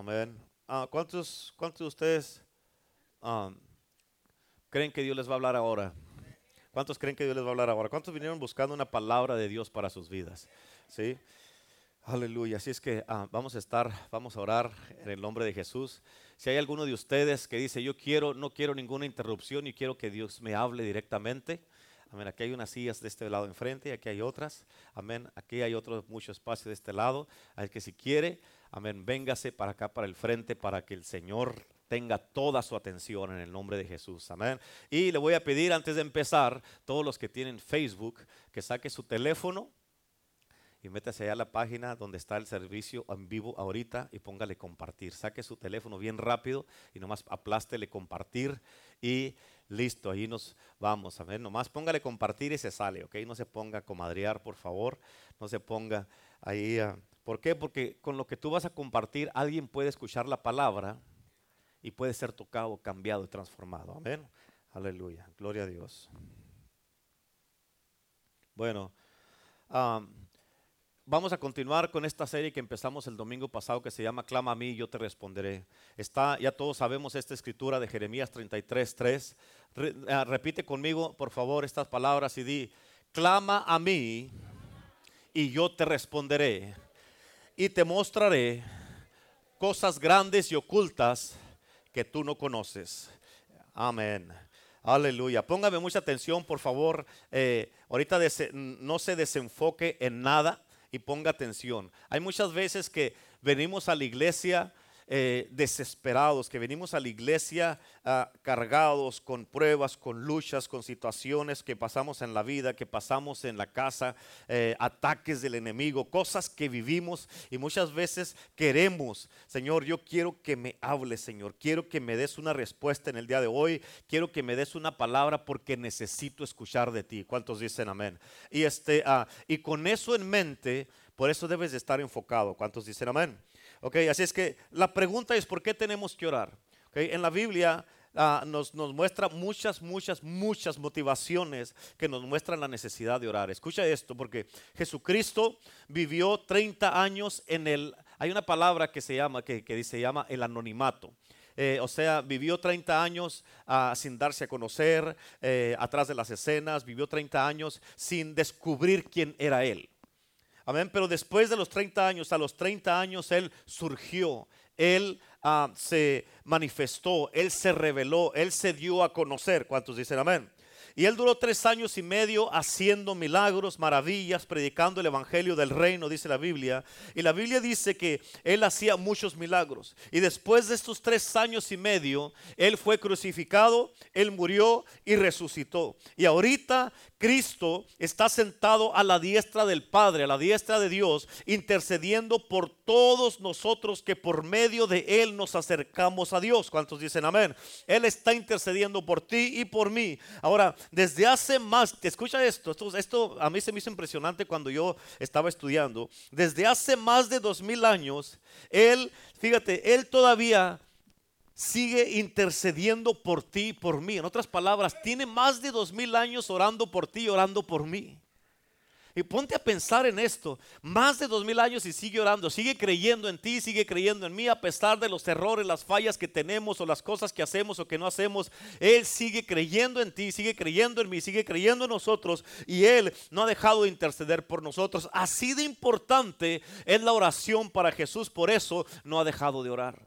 Amén. Ah, ¿cuántos, ¿Cuántos de ustedes um, creen que Dios les va a hablar ahora? ¿Cuántos creen que Dios les va a hablar ahora? ¿Cuántos vinieron buscando una palabra de Dios para sus vidas? ¿Sí? Aleluya. Así es que ah, vamos a estar, vamos a orar en el nombre de Jesús. Si hay alguno de ustedes que dice, yo quiero, no quiero ninguna interrupción y quiero que Dios me hable directamente. Amén. Aquí hay unas sillas de este lado enfrente y aquí hay otras. Amén. Aquí hay otro mucho espacio de este lado. Así que si quiere, amén, véngase para acá, para el frente, para que el Señor tenga toda su atención en el nombre de Jesús. Amén. Y le voy a pedir antes de empezar, todos los que tienen Facebook, que saque su teléfono y métase allá a la página donde está el servicio en vivo ahorita y póngale compartir. Saque su teléfono bien rápido y nomás aplástele compartir y listo, ahí nos vamos. Amén. Nomás póngale compartir y se sale, ¿ok? No se ponga a comadrear, por favor. No se ponga ahí. a... ¿Por qué? Porque con lo que tú vas a compartir, alguien puede escuchar la palabra y puede ser tocado, cambiado y transformado. Amén. Aleluya. Gloria a Dios. Bueno, vamos a continuar con esta serie que empezamos el domingo pasado que se llama Clama a mí y yo te responderé. Está, ya todos sabemos esta escritura de Jeremías 33, 3. Ah, repite conmigo, por favor, estas palabras y di, clama a mí y yo te responderé y te mostraré cosas grandes y ocultas que tú no conoces. Amén. Aleluya. Póngame mucha atención, por favor. Eh, ahorita no se desenfoque en nada y ponga atención. Hay muchas veces que venimos a la iglesia eh, desesperados, que venimos a la iglesia ah, cargados con pruebas, con luchas, con situaciones que pasamos en la vida, que pasamos en la casa, eh, ataques del enemigo, cosas que vivimos y muchas veces queremos, Señor, yo quiero que me hables, Señor, quiero que me des una respuesta en el día de hoy, quiero que me des una palabra porque necesito escuchar de ti. ¿Cuántos dicen amén? Y, este, ah, y con eso en mente, por eso debes de estar enfocado. ¿Cuántos dicen amén? Ok, así es que la pregunta es, ¿por qué tenemos que orar? Okay, en la Biblia ah, nos, nos, muestra muchas, muchas, muchas motivaciones que nos muestran la necesidad de orar. Escucha esto, porque Jesucristo vivió 30 años en el, hay una palabra que se llama, que, que se llama el anonimato. Eh, o sea, vivió 30 años ah, sin darse a conocer, eh, atrás de las escenas, vivió 30 años sin descubrir quién era Él. Amén. Pero después de los 30 años, a los 30 años, Él surgió. Él ah, se manifestó, Él se reveló, Él se dio a conocer. ¿Cuántos dicen amén? Y él duró tres años y medio haciendo milagros, maravillas, predicando el evangelio del reino, dice la Biblia. Y la Biblia dice que él hacía muchos milagros. Y después de estos tres años y medio, él fue crucificado, él murió y resucitó. Y ahorita Cristo está sentado a la diestra del Padre, a la diestra de Dios, intercediendo por todos nosotros que por medio de Él nos acercamos a Dios. ¿Cuántos dicen amén? Él está intercediendo por ti y por mí. Ahora, desde hace más, te escucha esto, esto, a mí se me hizo impresionante cuando yo estaba estudiando. Desde hace más de dos mil años, Él, fíjate, Él todavía sigue intercediendo por ti y por mí. En otras palabras, tiene más de dos mil años orando por ti y orando por mí. Y ponte a pensar en esto, más de dos mil años y sigue orando, sigue creyendo en ti, sigue creyendo en mí, a pesar de los errores, las fallas que tenemos o las cosas que hacemos o que no hacemos. Él sigue creyendo en ti, sigue creyendo en mí, sigue creyendo en nosotros y Él no ha dejado de interceder por nosotros. Así de importante es la oración para Jesús, por eso no ha dejado de orar.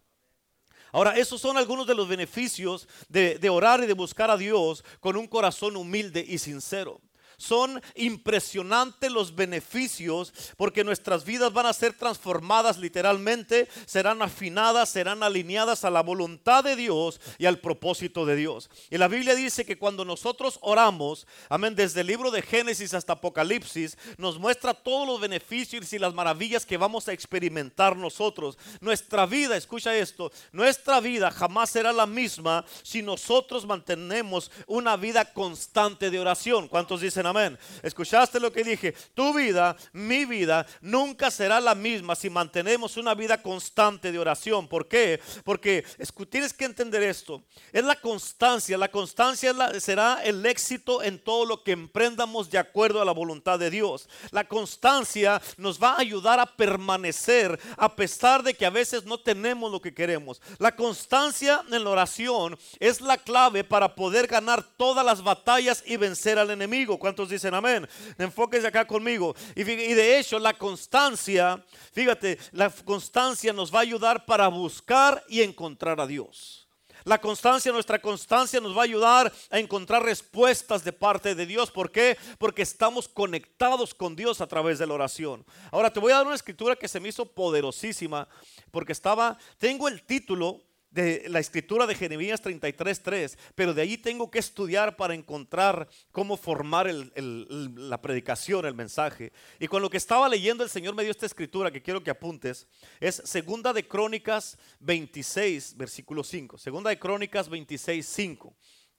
Ahora, esos son algunos de los beneficios de, de orar y de buscar a Dios con un corazón humilde y sincero. Son impresionantes los beneficios porque nuestras vidas van a ser transformadas literalmente, serán afinadas, serán alineadas a la voluntad de Dios y al propósito de Dios. Y la Biblia dice que cuando nosotros oramos, amén, desde el libro de Génesis hasta Apocalipsis, nos muestra todos los beneficios y las maravillas que vamos a experimentar nosotros. Nuestra vida, escucha esto, nuestra vida jamás será la misma si nosotros mantenemos una vida constante de oración. ¿Cuántos dicen dicen amén? ¿Escuchaste lo que dije? Tu vida, mi vida, nunca será la misma si mantenemos una vida constante de oración. ¿Por qué? Porque tienes que entender esto. Es la constancia. La constancia será el éxito en todo lo que emprendamos de acuerdo a la voluntad de Dios. La constancia nos va a ayudar a permanecer a pesar de que a veces no tenemos lo que queremos. La constancia en la oración es la clave para poder ganar todas las batallas y vencer al enemigo. ¿Cuántos dicen amén? Enfóquese acá conmigo. Y de hecho, la constancia, fíjate, la constancia nos va a ayudar para buscar y encontrar a Dios. La constancia, nuestra constancia nos va a ayudar a encontrar respuestas de parte de Dios. ¿Por qué? Porque estamos conectados con Dios a través de la oración. Ahora te voy a dar una escritura que se me hizo poderosísima porque estaba, tengo el título de la escritura de Jeremías 33.3, pero de ahí tengo que estudiar para encontrar cómo formar la predicación, el mensaje. Y con lo que estaba leyendo el Señor me dio esta escritura que quiero que apuntes. Es segunda de Crónicas 26, versículo 5. Segunda de Crónicas 26, 5.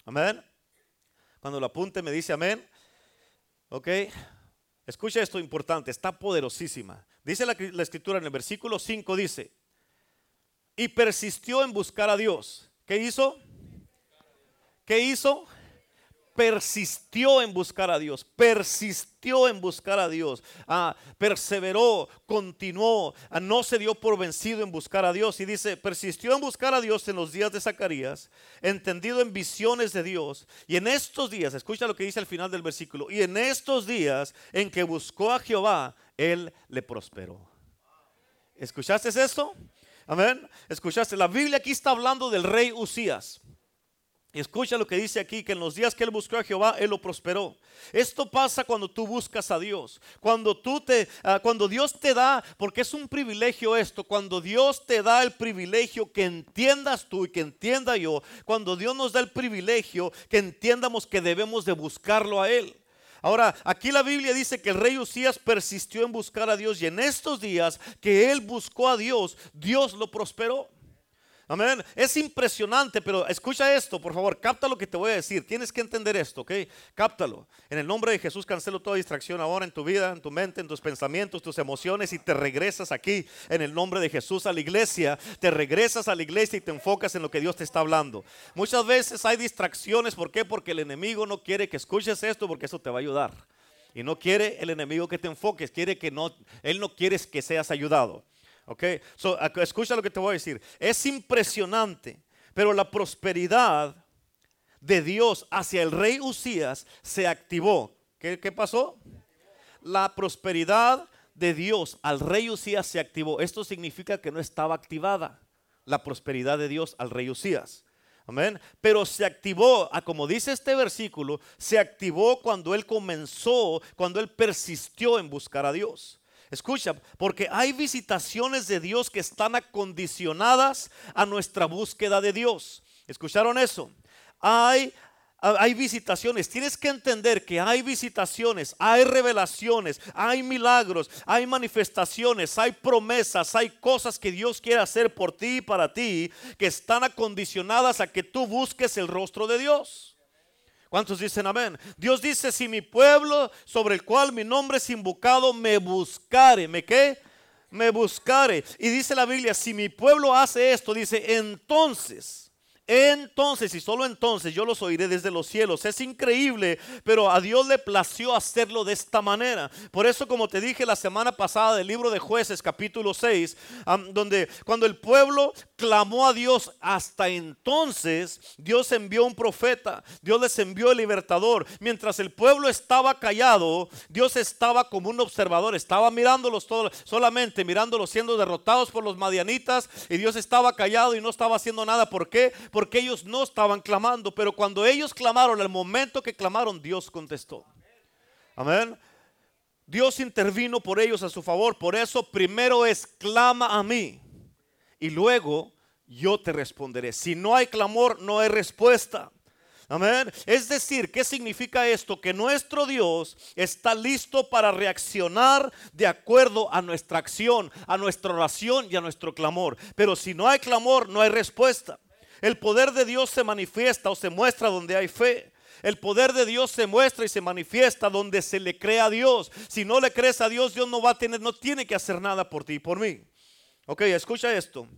Amén. Cuando lo apunte me dice amén. Ok. Escucha esto importante, está poderosísima. Dice la, la escritura en el versículo 5, dice, y persistió en buscar a Dios. ¿Qué hizo? ¿Qué hizo? Persistió en buscar a Dios, persistió en buscar a Dios, ah, perseveró, continuó, ah, no se dio por vencido en buscar a Dios. Y dice, persistió en buscar a Dios en los días de Zacarías, entendido en visiones de Dios. Y en estos días, escucha lo que dice al final del versículo, y en estos días en que buscó a Jehová, él le prosperó. ¿Escuchaste esto? Amén. Escuchaste, la Biblia aquí está hablando del rey Usías. Y escucha lo que dice aquí, que en los días que él buscó a Jehová, él lo prosperó. Esto pasa cuando tú buscas a Dios. Cuando tú te, ah, cuando Dios te da, porque es un privilegio esto, cuando Dios te da el privilegio que entiendas tú y que entienda yo, cuando Dios nos da el privilegio que entiendamos que debemos de buscarlo a Él. Ahora, aquí la Biblia dice que el rey Usías persistió en buscar a Dios y en estos días que él buscó a Dios, Dios lo prosperó. Amén. Es impresionante, pero escucha esto, por favor, capta lo que te voy a decir. Tienes que entender esto, ¿ok? Cáptalo. En el nombre de Jesús cancelo toda distracción ahora en tu vida, en tu mente, en tus pensamientos, tus emociones y te regresas aquí en el nombre de Jesús a la iglesia. Te regresas a la iglesia y te enfocas en lo que Dios te está hablando. Muchas veces hay distracciones, ¿por qué? Porque el enemigo no quiere que escuches esto porque eso te va a ayudar. Y no quiere el enemigo que te enfoques, quiere que no, él no quiere que seas ayudado. Ok, so, escucha lo que te voy a decir. Es impresionante, pero la prosperidad de Dios hacia el rey Usías se activó. ¿Qué, qué pasó? La prosperidad de Dios al rey Usías se activó. Esto significa que no estaba activada la prosperidad de Dios al rey Usías. Amén. Pero se activó, como dice este versículo, se activó cuando él comenzó, cuando él persistió en buscar a Dios. Escucha, porque hay visitaciones de Dios que están acondicionadas a nuestra búsqueda de Dios. ¿Escucharon eso? Hay, hay visitaciones. Tienes que entender que hay visitaciones, hay revelaciones, hay milagros, hay manifestaciones, hay promesas, hay cosas que Dios quiere hacer por ti y para ti que están acondicionadas a que tú busques el rostro de Dios. ¿Cuántos dicen amén? Dios dice, si mi pueblo sobre el cual mi nombre es invocado me buscare, ¿me qué? Me buscare. Y dice la Biblia, si mi pueblo hace esto, dice, entonces entonces y solo entonces yo los oiré desde los cielos. Es increíble, pero a Dios le plació hacerlo de esta manera. Por eso, como te dije la semana pasada del libro de jueces capítulo 6, donde cuando el pueblo clamó a Dios, hasta entonces Dios envió un profeta, Dios les envió el libertador. Mientras el pueblo estaba callado, Dios estaba como un observador, estaba mirándolos todos, solamente mirándolos siendo derrotados por los madianitas y Dios estaba callado y no estaba haciendo nada. ¿Por qué? Porque ellos no estaban clamando, pero cuando ellos clamaron, al momento que clamaron, Dios contestó. Amén. Dios intervino por ellos a su favor. Por eso primero es clama a mí y luego yo te responderé. Si no hay clamor, no hay respuesta. Amén. Es decir, ¿qué significa esto? Que nuestro Dios está listo para reaccionar de acuerdo a nuestra acción, a nuestra oración y a nuestro clamor. Pero si no hay clamor, no hay respuesta. El poder de Dios se manifiesta o se muestra donde hay fe. El poder de Dios se muestra y se manifiesta donde se le cree a Dios. Si no le crees a Dios, Dios no va a tener, no tiene que hacer nada por ti y por mí. Ok, escucha esto.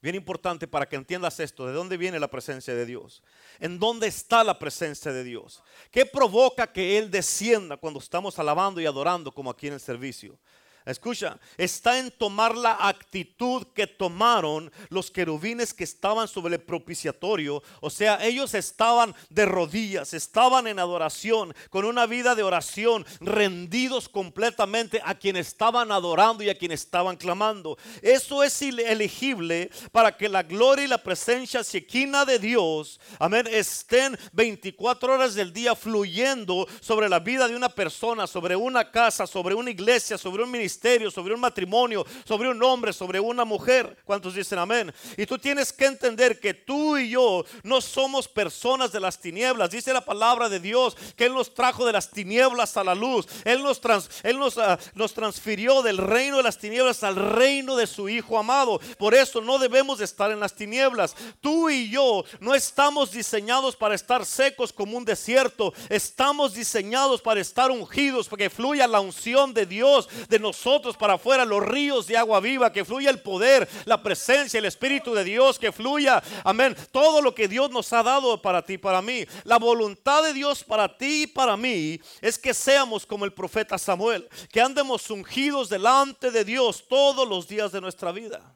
Bien importante para que entiendas esto, de dónde viene la presencia de Dios, en dónde está la presencia de Dios, qué provoca que Él descienda cuando estamos alabando y adorando como aquí en el servicio. Escucha, está en tomar la actitud que tomaron los querubines que estaban sobre el propiciatorio. O sea, ellos estaban de rodillas, estaban en adoración, con una vida de oración, rendidos completamente a quien estaban adorando y a quien estaban clamando. Eso es elegible para que la gloria y la presencia sequina de Dios, amén, estén 24 horas del día fluyendo sobre la vida de una persona, sobre una casa, sobre una iglesia, sobre un ministerio sobre un matrimonio, sobre un hombre, sobre una mujer. ¿Cuántos dicen amén? Y tú tienes que entender que tú y yo no somos personas de las tinieblas. Dice la palabra de Dios que Él nos trajo de las tinieblas a la luz. Él nos, él nos, ah, nos transfirió del reino de las tinieblas al reino de su Hijo amado. Por eso no debemos de estar en las tinieblas. Tú y yo no estamos diseñados para estar secos como un desierto. Estamos diseñados para estar ungidos, para que fluya la unción de Dios de nosotros para afuera los ríos de agua viva, que fluya el poder, la presencia, el Espíritu de Dios, que fluya, amén, todo lo que Dios nos ha dado para ti, para mí. La voluntad de Dios para ti y para mí es que seamos como el profeta Samuel, que andemos ungidos delante de Dios todos los días de nuestra vida.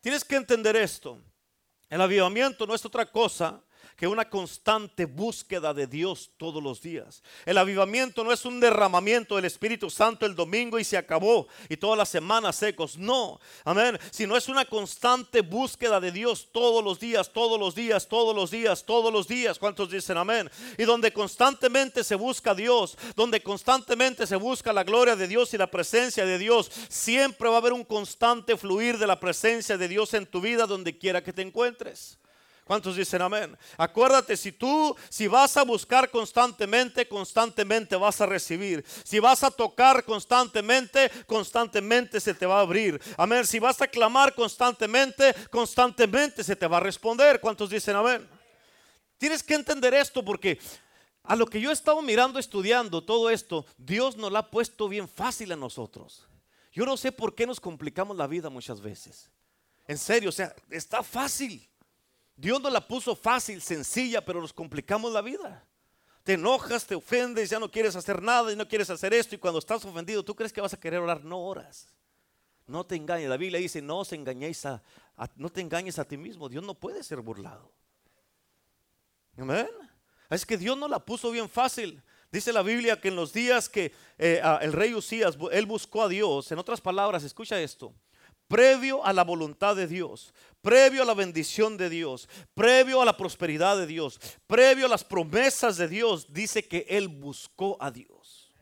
Tienes que entender esto. El avivamiento no es otra cosa que una constante búsqueda de Dios todos los días. El avivamiento no es un derramamiento del Espíritu Santo el domingo y se acabó y todas las semanas secos. No, amén. Sino es una constante búsqueda de Dios todos los días, todos los días, todos los días, todos los días. ¿Cuántos dicen amén? Y donde constantemente se busca Dios, donde constantemente se busca la gloria de Dios y la presencia de Dios, siempre va a haber un constante fluir de la presencia de Dios en tu vida donde quiera que te encuentres. ¿Cuántos dicen amén? Acuérdate, si tú, si vas a buscar constantemente, constantemente vas a recibir. Si vas a tocar constantemente, constantemente se te va a abrir. Amén. Si vas a clamar constantemente, constantemente se te va a responder. ¿Cuántos dicen amén? Tienes que entender esto porque a lo que yo he estado mirando, estudiando todo esto, Dios nos lo ha puesto bien fácil a nosotros. Yo no sé por qué nos complicamos la vida muchas veces. En serio, o sea, está fácil. Dios nos la puso fácil, sencilla, pero nos complicamos la vida. Te enojas, te ofendes, ya no quieres hacer nada y no quieres hacer esto. Y cuando estás ofendido, tú crees que vas a querer orar, no oras. No te engañes. La Biblia dice: No os engañéis a, no te engañes a ti mismo. Dios no puede ser burlado. Amén. Es que Dios no la puso bien fácil. Dice la Biblia que en los días que eh, el rey Usías, él buscó a Dios, en otras palabras, escucha esto, previo a la voluntad de Dios, previo a la bendición de Dios, previo a la prosperidad de Dios, previo a las promesas de Dios, dice que Él buscó a Dios.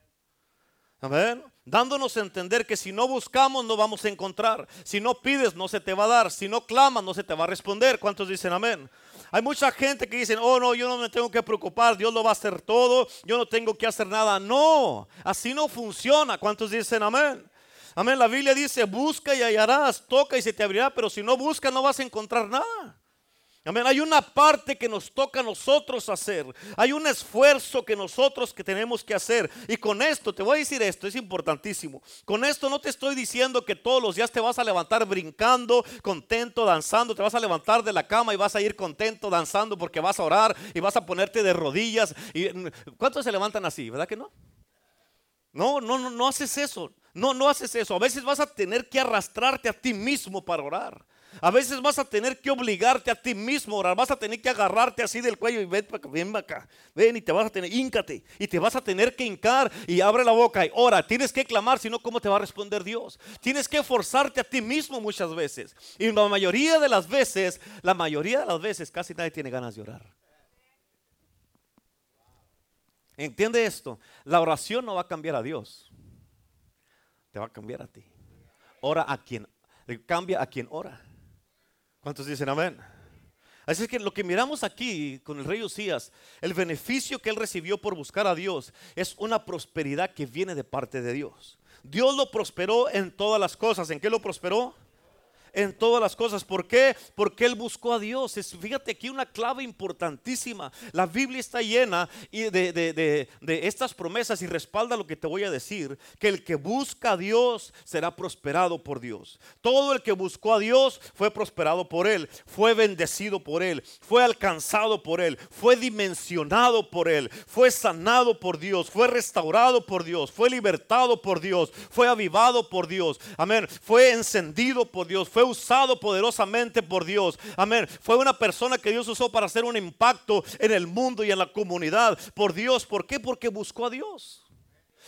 Amén. Dándonos a entender que si no buscamos no vamos a encontrar. Si no pides no se te va a dar. Si no clamas no se te va a responder. ¿Cuántos dicen amén? Hay mucha gente que dicen, oh no, yo no me tengo que preocupar, Dios lo va a hacer todo, yo no tengo que hacer nada. No, así no funciona. ¿Cuántos dicen amén? Amén. La Biblia dice, busca y hallarás, toca y se te abrirá, pero si no buscas no vas a encontrar nada. Amén. Hay una parte que nos toca a nosotros hacer. Hay un esfuerzo que nosotros que tenemos que hacer. Y con esto, te voy a decir esto, es importantísimo. Con esto no te estoy diciendo que todos los días te vas a levantar brincando, contento, danzando. Te vas a levantar de la cama y vas a ir contento, danzando porque vas a orar y vas a ponerte de rodillas. ¿Cuántos se levantan así? ¿Verdad que no? No, no, no, no haces eso. No, no haces eso. A veces vas a tener que arrastrarte a ti mismo para orar. A veces vas a tener que obligarte a ti mismo a orar. Vas a tener que agarrarte así del cuello y ven para acá, ven acá. Ven y te vas a tener, íncate. Y te vas a tener que hincar y abre la boca y ora. Tienes que clamar, si no, ¿cómo te va a responder Dios? Tienes que forzarte a ti mismo muchas veces. Y la mayoría de las veces, la mayoría de las veces, casi nadie tiene ganas de orar. ¿Entiende esto? La oración no va a cambiar a Dios te va a cambiar a ti. Ora a quien, cambia a quien ora. ¿Cuántos dicen amén? Así es que lo que miramos aquí con el rey Usías, el beneficio que él recibió por buscar a Dios es una prosperidad que viene de parte de Dios. Dios lo prosperó en todas las cosas. ¿En qué lo prosperó? En todas las cosas. ¿Por qué? Porque él buscó a Dios. fíjate aquí una clave importantísima. La Biblia está llena de, de, de, estas promesas y respalda lo que te voy a decir, que el que busca a Dios será prosperado por Dios. Todo el que buscó a Dios fue prosperado por él, fue bendecido por él, fue alcanzado por él, fue dimensionado por él, fue sanado por Dios, fue restaurado por Dios, fue libertado por Dios, fue avivado por Dios. Amén. Fue encendido por Dios, fue usado poderosamente por Dios. Amén. Fue una persona que Dios usó para hacer un impacto en el mundo y en la comunidad por Dios. ¿Por qué? Porque buscó a Dios.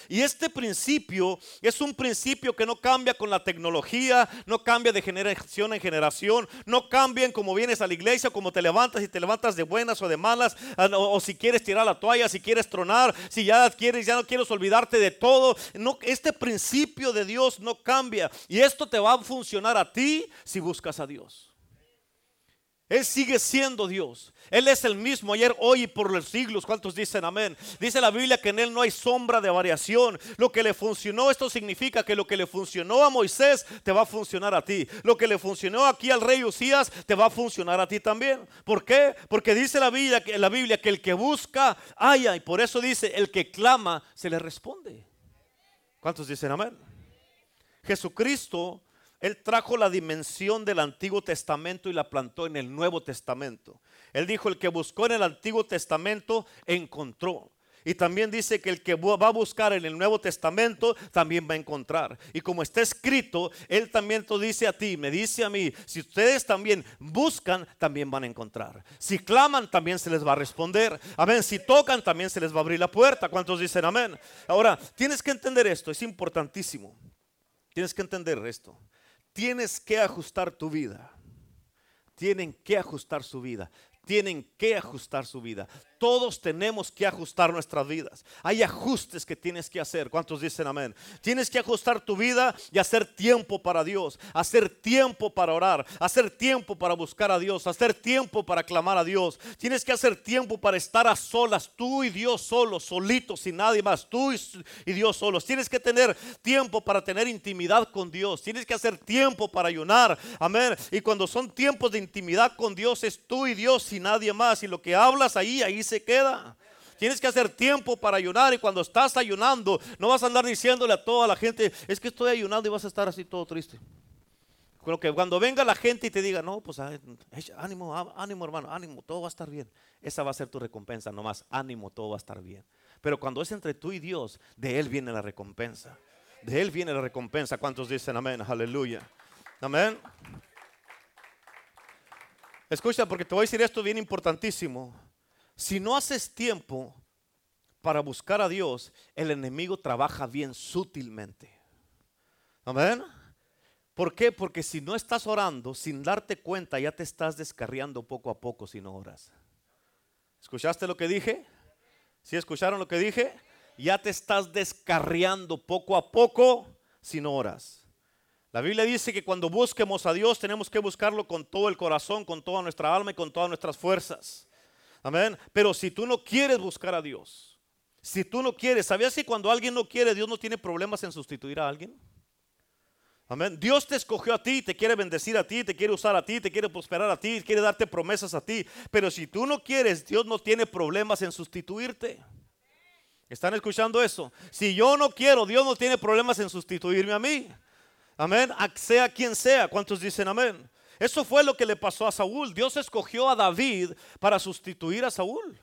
Y este principio es un principio que no cambia con la tecnología, no cambia de generación en generación, no cambia en cómo vienes a la iglesia, cómo te levantas y te levantas de buenas o de malas, ah, o, si quieres tirar la toalla, si quieres tronar, si ya quieres, ya no quieres olvidarte de todo. Este principio de Dios no cambia y esto te va a funcionar a ti si buscas a Dios. Él sigue siendo Dios. Él es el mismo ayer, hoy y por los siglos. ¿Cuántos dicen amén? Dice la Biblia que en Él no hay sombra de variación. Lo que le funcionó, esto significa que lo que le funcionó a Moisés te va a funcionar a ti. Lo que le funcionó aquí al rey Usías te va a funcionar a ti también. ¿Por qué? Porque dice la Biblia, la Biblia que el que busca, haya. Y por eso dice, el que clama, se le responde. ¿Cuántos dicen amén? Jesucristo él trajo la dimensión del Antiguo Testamento y la plantó en el Nuevo Testamento. Él dijo, el que buscó en el Antiguo Testamento encontró. Y también dice que el que va a buscar en el Nuevo Testamento también va a encontrar. Y como está escrito, Él también te dice a ti, me dice a mí, si ustedes también buscan, también van a encontrar. Si claman, también se les va a responder. Amén. Si tocan, también se les va a abrir la puerta. ¿Cuántos dicen amén? Ahora, tienes que entender esto, es importantísimo. Tienes que entender esto tienes que ajustar tu vida. Tienen que ajustar su vida. Tienen que ajustar su vida. Todos tenemos que ajustar nuestras vidas. Hay ajustes que tienes que hacer. ¿Cuántos dicen amén? Tienes que ajustar tu vida y hacer tiempo para Dios, hacer tiempo para orar, hacer tiempo para buscar a Dios, hacer tiempo para clamar a Dios. Tienes que hacer tiempo para estar a solas, tú y Dios solos, solitos, sin nadie más, tú y Dios solos. Tienes que tener tiempo para tener intimidad con Dios. Tienes que hacer tiempo para ayunar. Amén. Y cuando son tiempos de intimidad con Dios, es tú y Dios y nadie más. Y lo que hablas ahí, ahí se queda. Tienes que hacer tiempo para ayunar y cuando estás ayunando no vas a andar diciéndole a toda la gente, es que estoy ayunando y vas a estar así todo triste. que cuando venga la gente y te diga, no, pues ánimo, ánimo hermano, ánimo, todo va a estar bien. Esa va a ser tu recompensa, nomás ánimo, todo va a estar bien. Pero cuando es entre tú y Dios, de Él viene la recompensa. De Él viene la recompensa. ¿Cuántos dicen amén? Aleluya. Amén. Escucha, porque te voy a decir esto bien importantísimo. Si no haces tiempo para buscar a Dios, el enemigo trabaja bien sutilmente. Amén. ¿Por qué? Porque si no estás orando, sin darte cuenta, ya te estás descarriando poco a poco si no oras. ¿Escuchaste lo que dije? ¿Sí escucharon lo que dije? Ya te estás descarriando poco a poco si no oras. La Biblia dice que cuando busquemos a Dios tenemos que buscarlo con todo el corazón, con toda nuestra alma y con todas nuestras fuerzas. Amén. Pero si tú no quieres buscar a Dios, si tú no quieres, ¿sabías que cuando alguien no quiere, Dios no tiene problemas en sustituir a alguien? Amén. Dios te escogió a ti, te quiere bendecir a ti, te quiere usar a ti, te quiere prosperar a ti, quiere darte promesas a ti. Pero si tú no quieres, Dios no tiene problemas en sustituirte. ¿Están escuchando eso? Si yo no quiero, Dios no tiene problemas en sustituirme a mí. Amén. Sea quien sea. ¿Cuántos dicen amén? Eso fue lo que le pasó a Saúl. Dios escogió a David para sustituir a Saúl.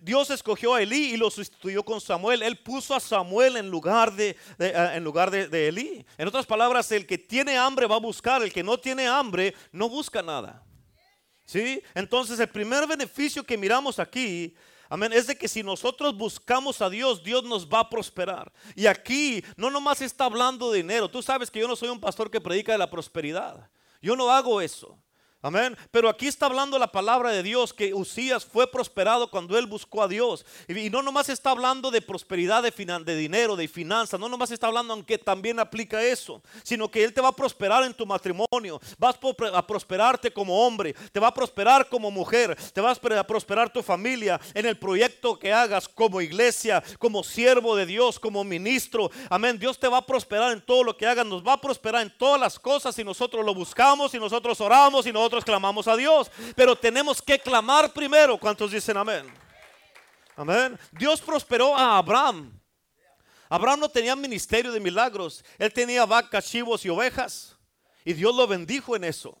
Dios escogió a Elí y lo sustituyó con Samuel. Él puso a Samuel en lugar de, eh, en lugar de Elí. En otras palabras, el que tiene hambre va a buscar, el que no tiene hambre no busca nada. ¿Sí? Entonces el primer beneficio que miramos aquí Amén. Es de que si nosotros buscamos a Dios, Dios nos va a prosperar. Y aquí no nomás está hablando de dinero. Tú sabes que yo no soy un pastor que predica de la prosperidad. Yo no hago eso. Amén. Pero aquí está hablando la palabra de Dios que Usías fue prosperado cuando él buscó a Dios. Y, no nomás está hablando de prosperidad de, de dinero, de finanzas. No nomás está hablando, aunque también aplica eso. Sino que Él te va a prosperar en tu matrimonio. Vas a prosperarte como hombre. Te va a prosperar como mujer. Te vas a prosperar tu familia en el proyecto que hagas como iglesia, como siervo de Dios, como ministro. Amén. Dios te va a prosperar en todo lo que hagas. Nos va a prosperar en todas las cosas si nosotros lo buscamos, si nosotros oramos, si nosotros clamamos a Dios, pero tenemos que clamar primero. ¿Cuántos dicen amén? Amén. Dios prosperó a Abraham. Abraham no tenía ministerio de milagros. Él tenía vacas, chivos y ovejas. Y Dios lo bendijo en eso.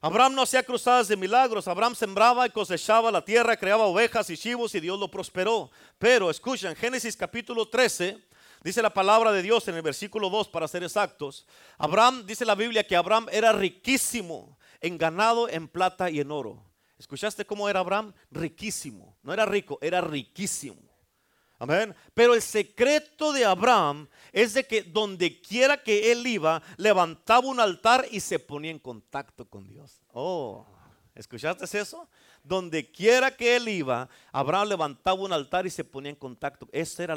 Abraham no hacía cruzadas de milagros. Abraham sembraba y cosechaba la tierra, creaba ovejas y chivos y Dios lo prosperó. Pero escuchen, Génesis capítulo 13, dice la palabra de Dios en el versículo 2 para ser exactos. Abraham, dice la Biblia que Abraham era riquísimo en ganado, en plata y en oro. ¿Escuchaste cómo era Abraham? Riquísimo. No era rico, era riquísimo. Amén. Pero el secreto de Abraham es de que donde quiera que él iba, levantaba un altar y se ponía en contacto con Dios. Oh, ¿escuchaste eso? Donde quiera que él iba, Abraham levantaba un altar y se ponía en contacto. Ese era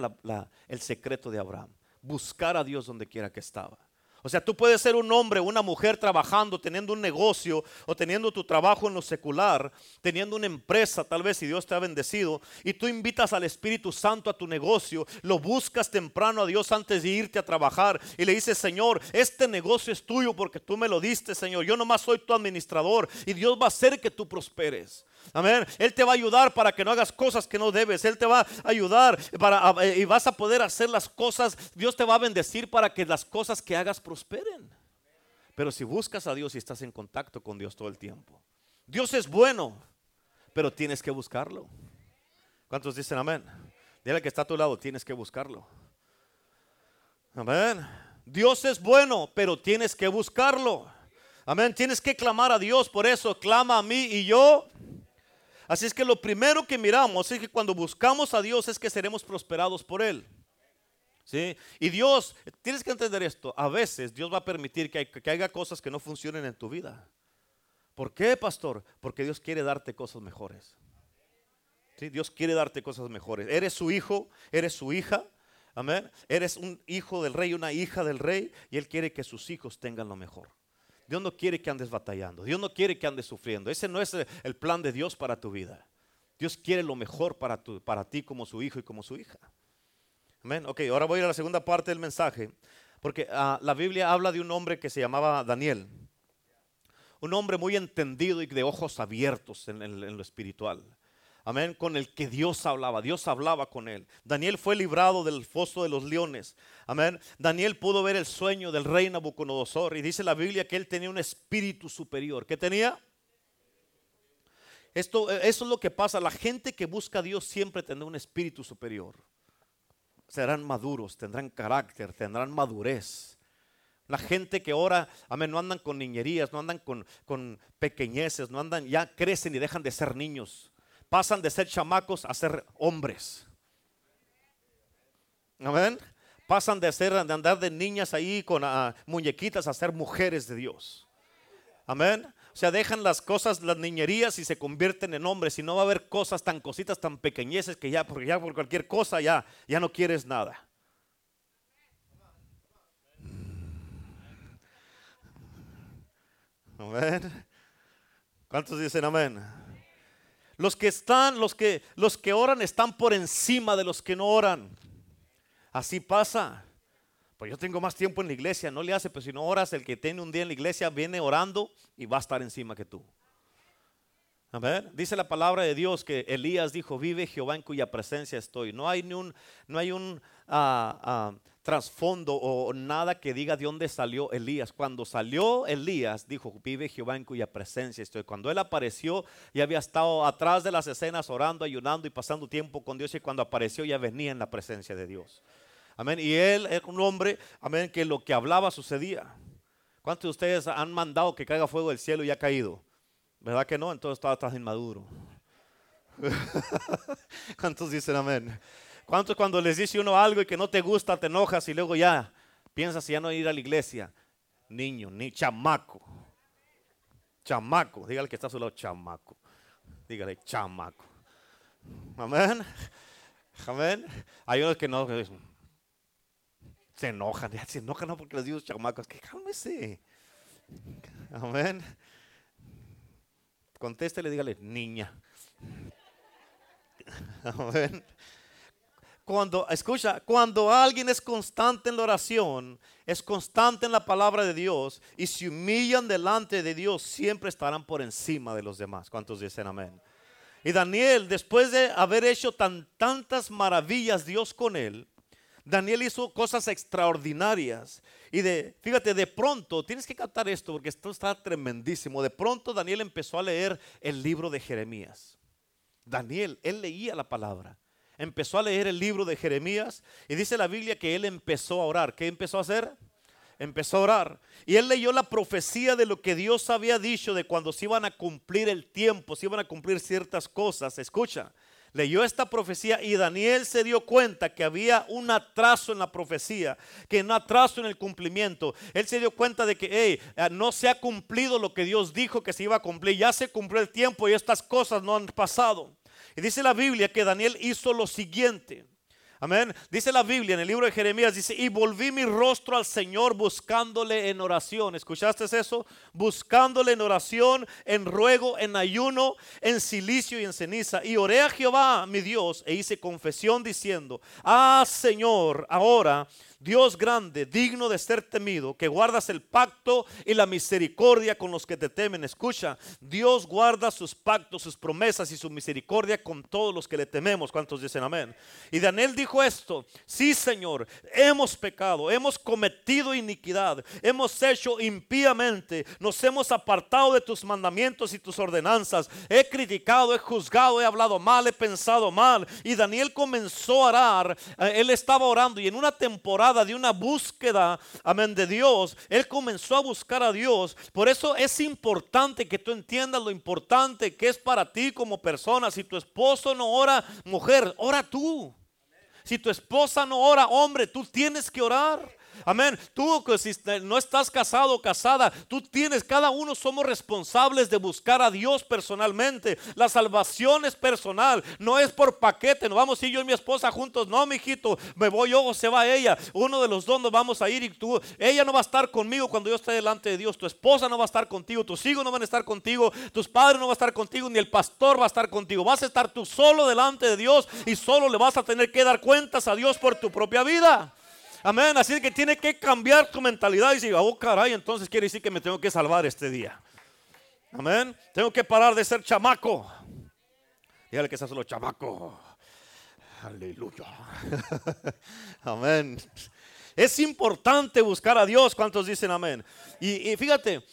el secreto de Abraham. Buscar a Dios donde quiera que estaba. O sea, tú puedes ser un hombre, una mujer trabajando, teniendo un negocio o teniendo tu trabajo en lo secular, teniendo una empresa, tal vez si Dios te ha bendecido, y tú invitas al Espíritu Santo a tu negocio, lo buscas temprano a Dios antes de irte a trabajar y le dices, Señor, este negocio es tuyo porque tú me lo diste, Señor. Yo nomás soy tu administrador y Dios va a hacer que tú prosperes. Amén. Él te va a ayudar para que no hagas cosas que no debes. Él te va a ayudar para, y vas a poder hacer las cosas. Dios te va a bendecir para que las cosas que hagas prosperen. Pero si buscas a Dios y estás en contacto con Dios todo el tiempo. Dios es bueno, pero tienes que buscarlo. ¿Cuántos dicen amén? Dile que está a tu lado, tienes que buscarlo. Amén. Dios es bueno, pero tienes que buscarlo. Amén. Tienes que clamar a Dios. Por eso clama a mí y yo Así es que lo primero que miramos es que cuando buscamos a Dios es que seremos prosperados por Él. ¿Sí? Y Dios, tienes que entender esto, a veces Dios va a permitir que, haya cosas que no funcionen en tu vida. ¿Por qué, pastor? Porque Dios quiere darte cosas mejores. ¿Sí? Dios quiere darte cosas mejores. Eres su hijo, eres su hija. Amén. Eres un hijo del rey, una hija del rey, y Él quiere que sus hijos tengan lo mejor. Dios no quiere que andes batallando. Dios no quiere que andes sufriendo. Ese no es el plan de Dios para tu vida. Dios quiere lo mejor para, tu, para ti como su hijo y como su hija. Amén. Ok, ahora voy a la segunda parte del mensaje. Porque ah, la Biblia habla de un hombre que se llamaba Daniel. Un hombre muy entendido y de ojos abiertos en lo espiritual. Amén, con el que Dios hablaba, Dios hablaba con él. Daniel fue librado del foso de los leones. Amén. Daniel pudo ver el sueño del rey Nabucodonosor y dice la Biblia que él tenía un espíritu superior. ¿Qué tenía? Esto, eh, eso es lo que pasa. La gente que busca a Dios siempre tendrá un espíritu superior. Serán maduros, tendrán carácter, tendrán madurez. La gente que ora, amén, no andan con niñerías, no andan con, con pequeñeces, no andan, ya crecen y dejan de ser niños pasan de ser chamacos a ser hombres. Amén. Pasan de, ser, de andar de niñas ahí con ah, muñequitas a ser mujeres de Dios. Amén. O sea, dejan las cosas, las niñerías y se convierten en hombres. Y no va a haber cosas tan cositas, tan pequeñeces que ya, porque ya por cualquier cosa ya, ya no quieres nada. Amén. ¿Cuántos dicen amén? Los que están, los que, los que oran están por encima de los que no oran. Así pasa. Pues yo tengo más tiempo en la iglesia, no le hace, pero si no oras, el que tiene un día en la iglesia viene orando y va a estar encima que tú. A ver, dice la palabra de Dios que Elías dijo, vive Jehová en cuya presencia estoy. No hay ni un, no hay un ah, trasfondo o nada que diga de dónde salió Elías. Cuando salió Elías, dijo, vive Jehová en cuya presencia estoy. Cuando él apareció, ya había estado atrás de las escenas orando, ayunando y pasando tiempo con Dios. Y cuando apareció, ya venía en la presencia de Dios. Amén. Y él era un hombre, amén, que lo que hablaba sucedía. ¿Cuántos de ustedes han mandado que caiga fuego del cielo y ha caído? ¿Verdad que no? Entonces atrás inmaduro. ¿Cuántos dicen amén? ¿Cuántos cuando les dice uno algo y que no te gusta, te enojas y luego ya piensas ya no ir a la iglesia? Niño, ni chamaco. chamaco. Dígale que está a su lado, chamaco. Dígale, chamaco. Amén. Amén. Hay unos que no se enojan. Se enojan no porque les digo chamacos. Que cálmese. Amén. Contéstele, dígale, niña. Amén. Cuando, escucha, cuando alguien es constante en la oración, es constante en la palabra de Dios y se humillan delante de Dios, siempre estarán por encima de los demás. ¿Cuántos dicen amén? Y Daniel, después de haber hecho tan, tantas maravillas Dios con él, Daniel hizo cosas extraordinarias. Y de, fíjate, de pronto, tienes que captar esto porque esto está tremendísimo. De pronto Daniel empezó a leer el libro de Jeremías. Daniel, él leía la palabra empezó a leer el libro de Jeremías y dice la Biblia que él empezó a orar. ¿Qué empezó a hacer? Empezó a orar. Y él leyó la profecía de lo que Dios había dicho de cuando se iban a cumplir el tiempo, se iban a cumplir ciertas cosas. Escucha, leyó esta profecía y Daniel se dio cuenta que había un atraso en la profecía, que un atraso en el cumplimiento. Él se dio cuenta de que eh, no se ha cumplido lo que Dios dijo que se iba a cumplir. Ya se cumplió el tiempo y estas cosas no han pasado. Y dice la Biblia que Daniel hizo lo siguiente. Amén. Dice la Biblia en el libro de Jeremías, dice, y volví mi rostro al Señor buscándole en oración. ¿Escuchaste eso? Buscándole en oración, en ruego, en ayuno, en silicio y en ceniza. Y oré a Jehová, mi Dios, e hice confesión diciendo, ah Señor, ahora Dios grande, digno de ser temido, que guardas el pacto y la misericordia con los que te temen. Escucha, Dios guarda sus pactos, sus promesas y su misericordia con todos los que le tememos. ¿Cuántos dicen amén? Y Daniel dijo esto, sí Señor, hemos pecado, hemos cometido iniquidad, hemos hecho impíamente, nos hemos apartado de tus mandamientos y tus ordenanzas, he criticado, he juzgado, he hablado mal, he pensado mal. Y Daniel comenzó a orar, eh, él estaba orando y en una temporada de una búsqueda, amén, de Dios, él comenzó a buscar a Dios. Por eso es importante que tú entiendas lo importante que es para ti como persona. Si tu esposo no ora, mujer, ora tú. Si tu esposa no ora, hombre, tú tienes que orar. Amén. Tú que si no estás casado o casada, tú tienes, cada uno somos responsables de buscar a Dios personalmente. La salvación es personal, no es por paquete. No vamos a ir yo y mi esposa juntos. No, mi hijito, me voy yo o se va ella. Uno de los dos nos vamos a ir y tú, ella no va a estar conmigo cuando yo esté delante de Dios. Tu esposa no va a estar contigo, tus hijos no van a estar contigo, tus padres no van a estar contigo, ni el pastor va a estar contigo. Vas a estar tú solo delante de Dios y solo le vas a tener que dar cuentas a Dios por tu propia vida. Amén. Así que tiene que cambiar tu mentalidad y decir, oh caray, entonces quiere decir que me tengo que salvar este día. Amén. Tengo que parar de ser chamaco. Dígale que seas solo chamaco. Aleluya. amén. Es importante buscar a Dios. ¿Cuántos dicen amén? Y, y, fíjate,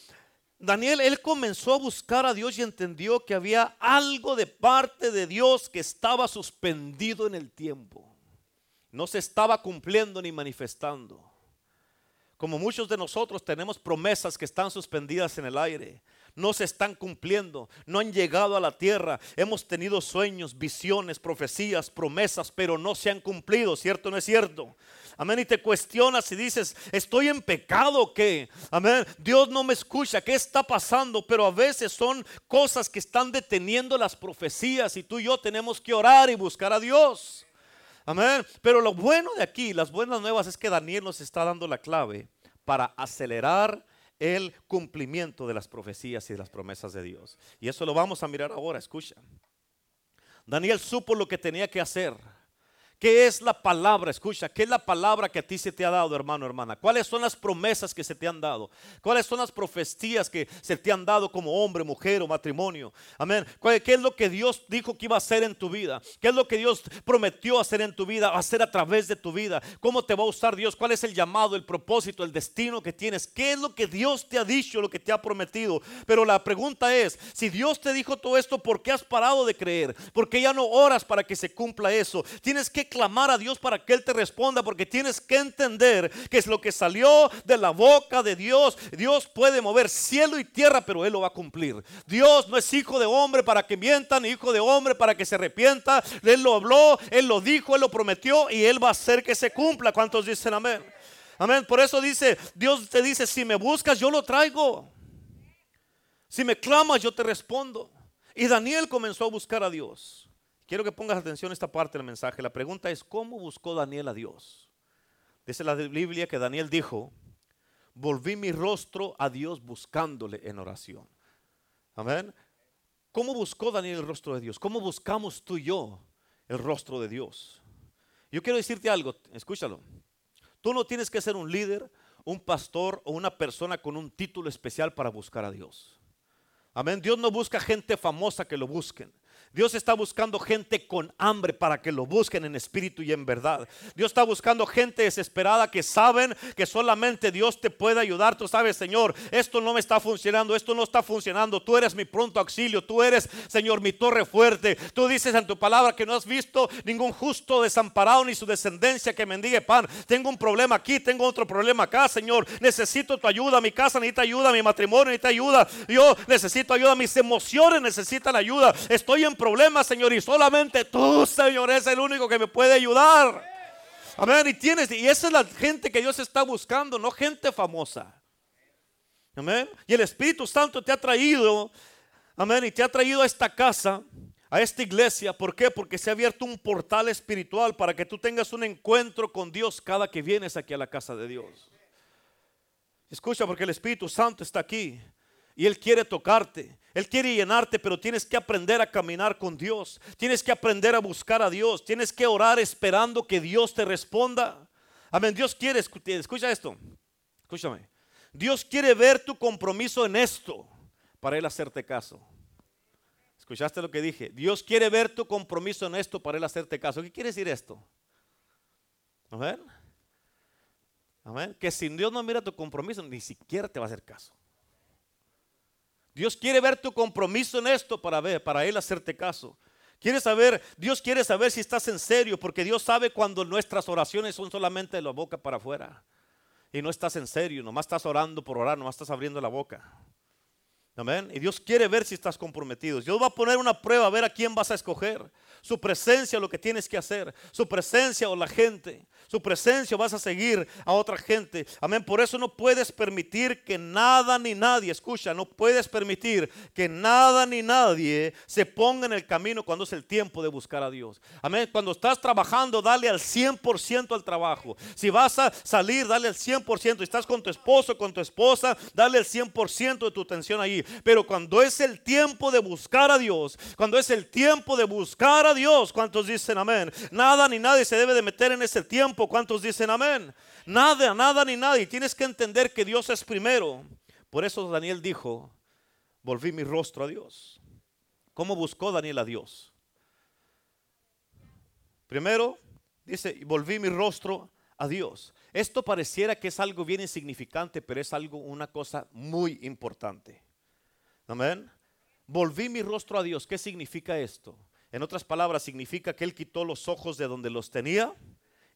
Daniel, él comenzó a buscar a Dios y entendió que había algo de parte de Dios que estaba suspendido en el tiempo no se estaba cumpliendo ni manifestando. Como muchos de nosotros tenemos promesas que están suspendidas en el aire, no se están cumpliendo, no han llegado a la tierra. Hemos tenido sueños, visiones, profecías, promesas, pero no se han cumplido, ¿cierto o no es cierto? Amén. Y te cuestionas y dices, ¿estoy en pecado o qué? Amén. Dios no me escucha, ¿qué está pasando? Pero a veces son cosas que están deteniendo las profecías y tú y yo tenemos que orar y buscar a Dios. Amén. Pero lo bueno de aquí, las buenas nuevas es que Daniel nos está dando la clave para acelerar el cumplimiento de las profecías y de las promesas de Dios. Y eso lo vamos a mirar ahora, escucha. Daniel supo lo que tenía que hacer. ¿Qué es la palabra? Escucha, ¿qué es la palabra que a ti se te ha dado, hermano, hermana? ¿Cuáles son las promesas que se te han dado? ¿Cuáles son las profecías que se te han dado como hombre, mujer o matrimonio? Amén. ¿Qué es lo que Dios dijo que iba a hacer en tu vida? ¿Qué es lo que Dios prometió hacer en tu vida, hacer a través de tu vida? ¿Cómo te va a usar Dios? ¿Cuál es el llamado, el propósito, el destino que tienes? ¿Qué es lo que Dios te ha dicho, lo que te ha prometido? Pero la pregunta es, si Dios te dijo todo esto, ¿por qué has parado de creer? ¿Por qué ya no oras para que se cumpla eso? Tienes que clamar a Dios para que Él te responda, porque tienes que entender que es lo que salió de la boca de Dios. Dios puede mover cielo y tierra, pero Él lo va a cumplir. Dios no es hijo de hombre para que mientan, ni hijo de hombre para que se arrepienta. Él lo habló, Él lo dijo, Él lo prometió y Él va a hacer que se cumpla. ¿Cuántos dicen amén? Amén. Por eso dice, Dios te dice, si me buscas, yo lo traigo. Si me clamas, yo te respondo. Y Daniel comenzó a buscar a Dios. Quiero que pongas atención a esta parte del mensaje. La pregunta es, ¿cómo buscó Daniel a Dios? Dice la Biblia que Daniel dijo, volví mi rostro a Dios buscándole en oración. Amén. ¿Cómo buscó Daniel el rostro de Dios? ¿Cómo buscamos tú y yo el rostro de Dios? Yo quiero decirte algo, escúchalo. Tú no tienes que ser un líder, un pastor o una persona con un título especial para buscar a Dios. Amén. Dios no busca gente famosa que lo busquen. Dios está buscando gente con hambre para que lo busquen en espíritu y en verdad. Dios está buscando gente desesperada que saben que solamente Dios te puede ayudar. Tú sabes, Señor, esto no me está funcionando, esto no está funcionando. Tú eres mi pronto auxilio, tú eres, Señor, mi torre fuerte. Tú dices en tu palabra que no has visto ningún justo desamparado ni su descendencia que mendigue pan. Tengo un problema aquí, tengo otro problema acá, Señor. Necesito tu ayuda, mi casa necesita ayuda, mi matrimonio necesita ayuda. Yo necesito ayuda, mis emociones necesitan ayuda. Estoy en problema, Señor, y solamente tú, Señor, es el único que me puede ayudar. Amén. Y tienes, y esa es la gente que Dios está buscando, no gente famosa. Amén. Y el Espíritu Santo te ha traído, amén, y te ha traído a esta casa, a esta iglesia. ¿Por qué? Porque se ha abierto un portal espiritual para que tú tengas un encuentro con Dios cada que vienes aquí a la casa de Dios. Escucha, porque el Espíritu Santo está aquí y Él quiere tocarte. Él quiere llenarte, pero tienes que aprender a caminar con Dios. Tienes que aprender a buscar a Dios. Tienes que orar esperando que Dios te responda. Amén. Dios quiere, escucha esto. Escúchame. Dios quiere ver tu compromiso en esto para Él hacerte caso. ¿Escuchaste lo que dije? Dios quiere ver tu compromiso en esto para Él hacerte caso. ¿Qué quiere decir esto? Amén. Amén. Que sin Dios no mira tu compromiso, ni siquiera te va a hacer caso. Dios quiere ver tu compromiso en esto para ver, para Él hacerte caso. Quiere saber, Dios quiere saber si estás en serio, porque Dios sabe cuando nuestras oraciones son solamente de la boca para afuera. Y no estás en serio, nomás estás orando por orar, nomás estás abriendo la boca. Amén. Y Dios quiere ver si estás comprometido. Dios va a poner una prueba a ver a quién vas a escoger. Su presencia, lo que tienes que hacer. Su presencia o la gente su presencia, vas a seguir a otra gente. Amén. Por eso no puedes permitir que nada ni nadie, escucha, no puedes permitir que nada ni nadie se ponga en el camino cuando es el tiempo de buscar a Dios. Amén. Cuando estás trabajando, dale al 100% al trabajo. Si vas a salir, dale al 100%. Si estás con tu esposo, con tu esposa, dale el 100% de tu atención ahí. Pero cuando es el tiempo de buscar a Dios, cuando es el tiempo de buscar a Dios, ¿cuántos dicen amén? Nada ni nadie se debe de meter en ese ¿Cuántos dicen amén? Nada, nada ni nadie. Tienes que entender que Dios es primero. Por eso Daniel dijo, volví mi rostro a Dios. ¿Cómo buscó Daniel a Dios? Primero, dice, volví mi rostro a Dios. Esto pareciera que es algo bien insignificante, pero es algo, una cosa muy importante. Amén. Volví mi rostro a Dios. ¿Qué significa esto? En otras palabras, significa que Él quitó los ojos de donde los tenía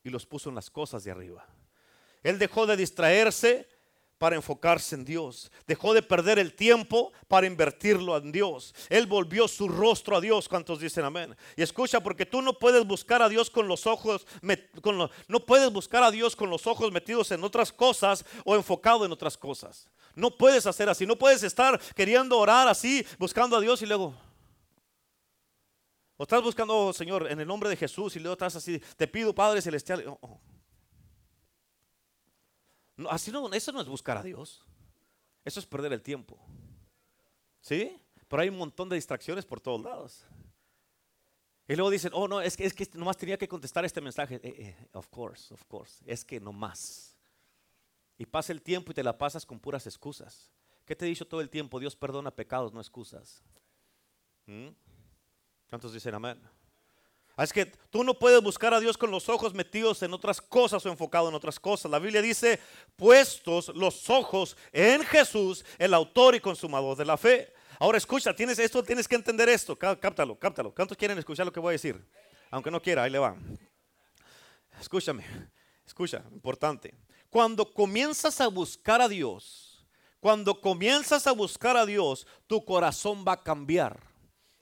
y los puso en las cosas de arriba. Él dejó de distraerse para enfocarse en Dios. Dejó de perder el tiempo para invertirlo en Dios. Él volvió su rostro a Dios. ¿Cuántos dicen amén? Y escucha, porque tú no puedes buscar a Dios con los ojos, no puedes buscar a Dios con los ojos metidos en otras cosas o enfocado en otras cosas. No puedes hacer así. No puedes estar queriendo orar así, buscando a Dios y luego o estás buscando, oh, Señor, en el nombre de Jesús y luego estás así, te pido Padre Celestial. Oh, oh. No, así no, eso no es buscar a Dios. Eso es perder el tiempo. ¿Sí? Pero hay un montón de distracciones por todos lados. Y luego dicen, oh no, es que, es que nomás tenía que contestar este mensaje. Eh, eh, of course, of course. Es que nomás. Y pasa el tiempo y te la pasas con puras excusas. ¿Qué te he dicho todo el tiempo? Dios perdona pecados, no excusas. ¿Mm? ¿Cuántos dicen amén? Ah, es que tú no puedes buscar a Dios con los ojos metidos en otras cosas o enfocado en otras cosas. La Biblia dice, puestos los ojos en Jesús, el autor y consumador de la fe. Ahora escucha, tienes esto, tienes que entender esto. Cáptalo, cáptalo. ¿Cuántos quieren escuchar lo que voy a decir? Aunque no quiera, ahí le va. Escúchame, escucha, importante. Cuando comienzas a buscar a Dios, cuando comienzas a buscar a Dios, tu corazón va a cambiar.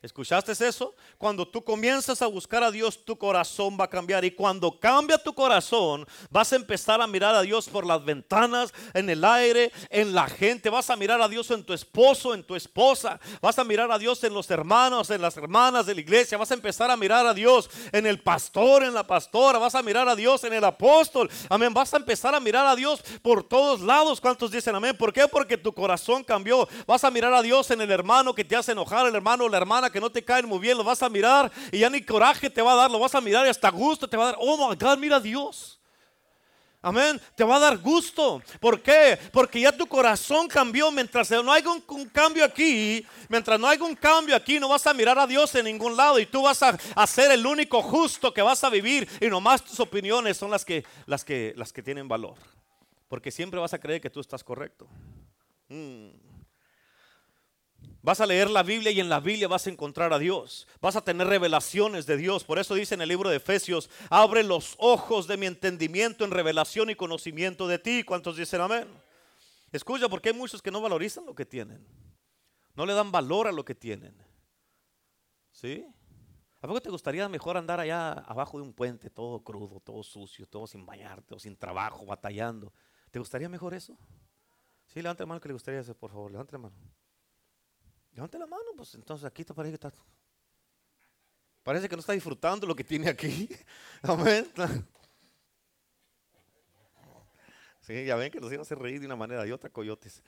¿Escuchaste eso? Cuando tú comienzas a buscar a Dios, tu corazón va a cambiar. Y cuando cambia tu corazón, vas a empezar a mirar a Dios por las ventanas, en el aire, en la gente. Vas a mirar a Dios en tu esposo, en tu esposa. Vas a mirar a Dios en los hermanos, en las hermanas de la iglesia. Vas a empezar a mirar a Dios en el pastor, en la pastora. Vas a mirar a Dios en el apóstol. Amén. Vas a empezar a mirar a Dios por todos lados. ¿Cuántos dicen amén? ¿Por qué? Porque tu corazón cambió. Vas a mirar a Dios en el hermano que te hace enojar, el hermano o la hermana que no te caen muy bien, lo vas a mirar y ya ni coraje te va a dar, lo vas a mirar y hasta gusto te va a dar. Oh my God, mira a Dios. Amén. Te va a dar gusto. ¿Por qué? Porque ya tu corazón cambió. Mientras no haya un, cambio aquí, mientras no haya un cambio aquí, no vas a mirar a Dios en ningún lado. Y tú vas a, ser el único justo que vas a vivir. Y nomás tus opiniones son las que, las que, las que tienen valor. Porque siempre vas a creer que tú estás correcto. Mm. Vas a leer la Biblia y en la Biblia vas a encontrar a Dios. Vas a tener revelaciones de Dios. Por eso dice en el libro de Efesios, abre los ojos de mi entendimiento en revelación y conocimiento de ti. ¿Cuántos dicen amén? Escucha, porque hay muchos que no valorizan lo que tienen. No le dan valor a lo que tienen. ¿Sí? ¿A poco te gustaría mejor andar allá abajo de un puente, todo crudo, todo sucio, todo sin bañarte, todo sin trabajo, batallando? ¿Te gustaría mejor eso? Sí, levante la mano que le gustaría hacer, por favor, levante la mano. Levante la mano, pues entonces aquí te parece que está. Parece que no está disfrutando lo que tiene aquí. Amén. Sí, ya ven que nos iban a hacer reír de una manera y otra, coyotes.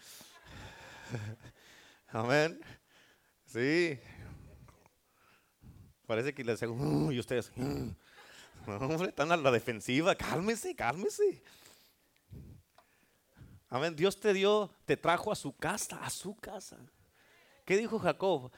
Amén. Sí. Parece que le decían, y ustedes, hombre, están a la defensiva, cálmese, cálmese. Amén. Dios te dio, te trajo a su casa, a su casa. ¿Qué dijo Jacob?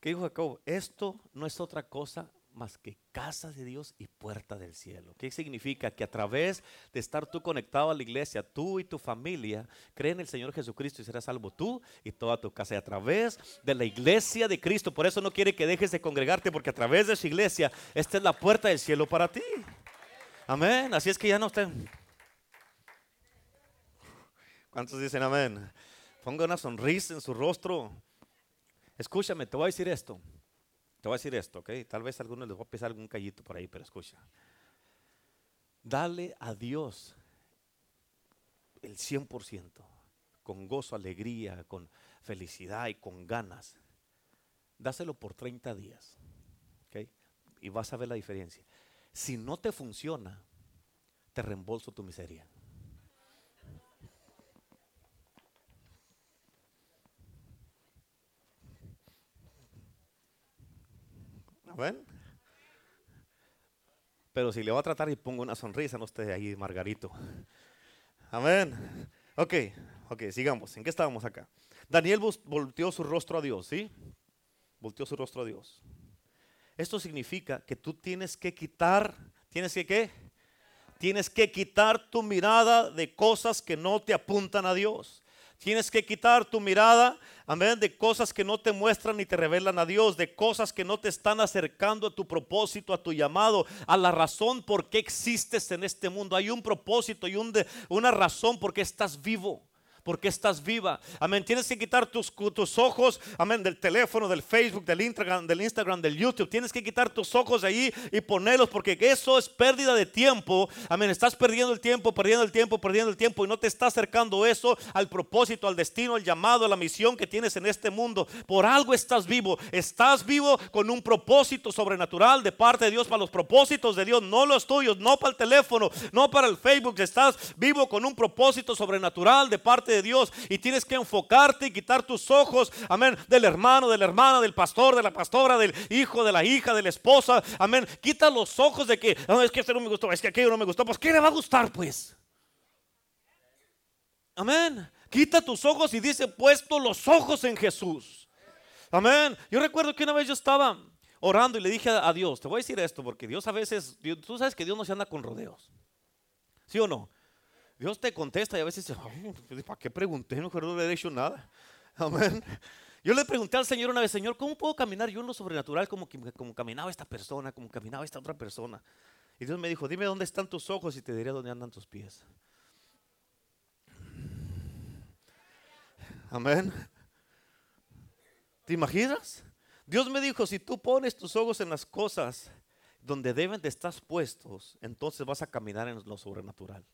¿Qué dijo Jacob? Esto no es otra cosa más que casa de Dios y puerta del cielo. ¿Qué significa? Que a través de estar tú conectado a la iglesia, tú y tu familia, creen en el Señor Jesucristo y serás salvo tú y toda tu casa. Y a través de la iglesia de Cristo, por eso no quiere que dejes de congregarte, porque a través de su iglesia, esta es la puerta del cielo para ti. Amén. Así es que ya no estén. ¿Cuántos dicen amén? Ponga una sonrisa en su rostro. Escúchame, te voy a decir esto. Te voy a decir esto, ¿ok? Tal vez a algunos les voy a pisar algún callito por ahí, pero escucha. Dale a Dios el 100%, con gozo, alegría, con felicidad y con ganas. Dáselo por 30 días, ¿ok? Y vas a ver la diferencia. Si no te funciona, te reembolso tu miseria. Amén. Pero si le va a tratar y pongo una sonrisa, no esté ahí, Margarito. Amén. Ok, ok, sigamos. ¿En qué estábamos acá? Daniel volteó su rostro a Dios, ¿sí? Volteó su rostro a Dios. Esto significa que tú tienes que quitar, ¿tienes que qué? Tienes que quitar tu mirada de cosas que no te apuntan a Dios. Tienes que quitar tu mirada, amén, de cosas que no te muestran ni te revelan a Dios, de cosas que no te están acercando a tu propósito, a tu llamado, a la razón por qué existes en este mundo. Hay un propósito y una razón por qué estás vivo porque estás viva. Amén. Tienes que quitar tus, tus ojos, amén, del teléfono, del Facebook, del Instagram, del Instagram, del YouTube. Tienes que quitar tus ojos de ahí y ponerlos porque eso es pérdida de tiempo. Amén. Estás perdiendo el tiempo, perdiendo el tiempo, perdiendo el tiempo y no te está acercando eso al propósito, al destino, al llamado, a la misión que tienes en este mundo. Por algo estás vivo. Estás vivo con un propósito sobrenatural de parte de Dios para los propósitos de Dios, no los tuyos, no para el teléfono, no para el Facebook. Estás vivo con un propósito sobrenatural de parte de Dios y tienes que enfocarte y quitar tus ojos, amén, del hermano, de la hermana, del pastor, de la pastora, del hijo, de la hija, de la esposa, amén. Quita los ojos de que, no, es que este no me gustó, es que aquello no me gustó, pues ¿qué le va a gustar pues? Amén. Quita tus ojos y dice, puesto los ojos en Jesús. Amén. Yo recuerdo que una vez yo estaba orando y le dije a, Dios, te voy a decir esto, porque Dios a veces, tú sabes que Dios no se anda con rodeos. ¿Sí o no? Dios te contesta y a veces pues, ¿para qué pregunté? No no haber hecho nada. Amén. Yo le pregunté al Señor una vez, Señor, ¿cómo puedo caminar yo en lo sobrenatural como, como caminaba esta persona, como caminaba esta otra persona? Y Dios me dijo, dime dónde están tus ojos y te diré dónde andan tus pies. Amén. ¿Te imaginas? Dios me dijo, si tú pones tus ojos en las cosas donde deben de estar puestos, entonces vas a caminar en lo sobrenatural.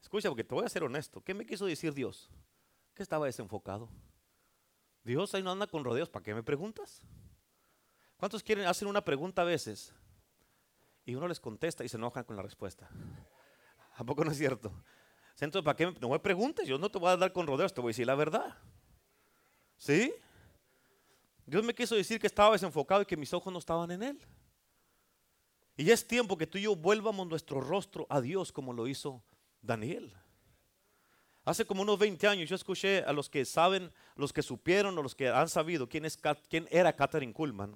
Escucha, porque te voy a ser honesto. ¿Qué me quiso decir Dios? Que estaba desenfocado. Dios ahí no anda con rodeos. ¿Para qué me preguntas? ¿Cuántos quieren hacer una pregunta a veces? Y uno les contesta y se enojan con la respuesta. ¿A poco no es cierto? Entonces, ¿para qué me, no me preguntes? Yo no te voy a dar con rodeos, te voy a decir la verdad. ¿Sí? Dios me quiso decir que estaba desenfocado y que mis ojos no estaban en Él. Y es tiempo que tú y yo vuelvamos nuestro rostro a Dios como lo hizo Daniel. Hace como unos 20 años yo escuché a los que saben, los que supieron o los que han sabido quién, era Catherine Kuhlman.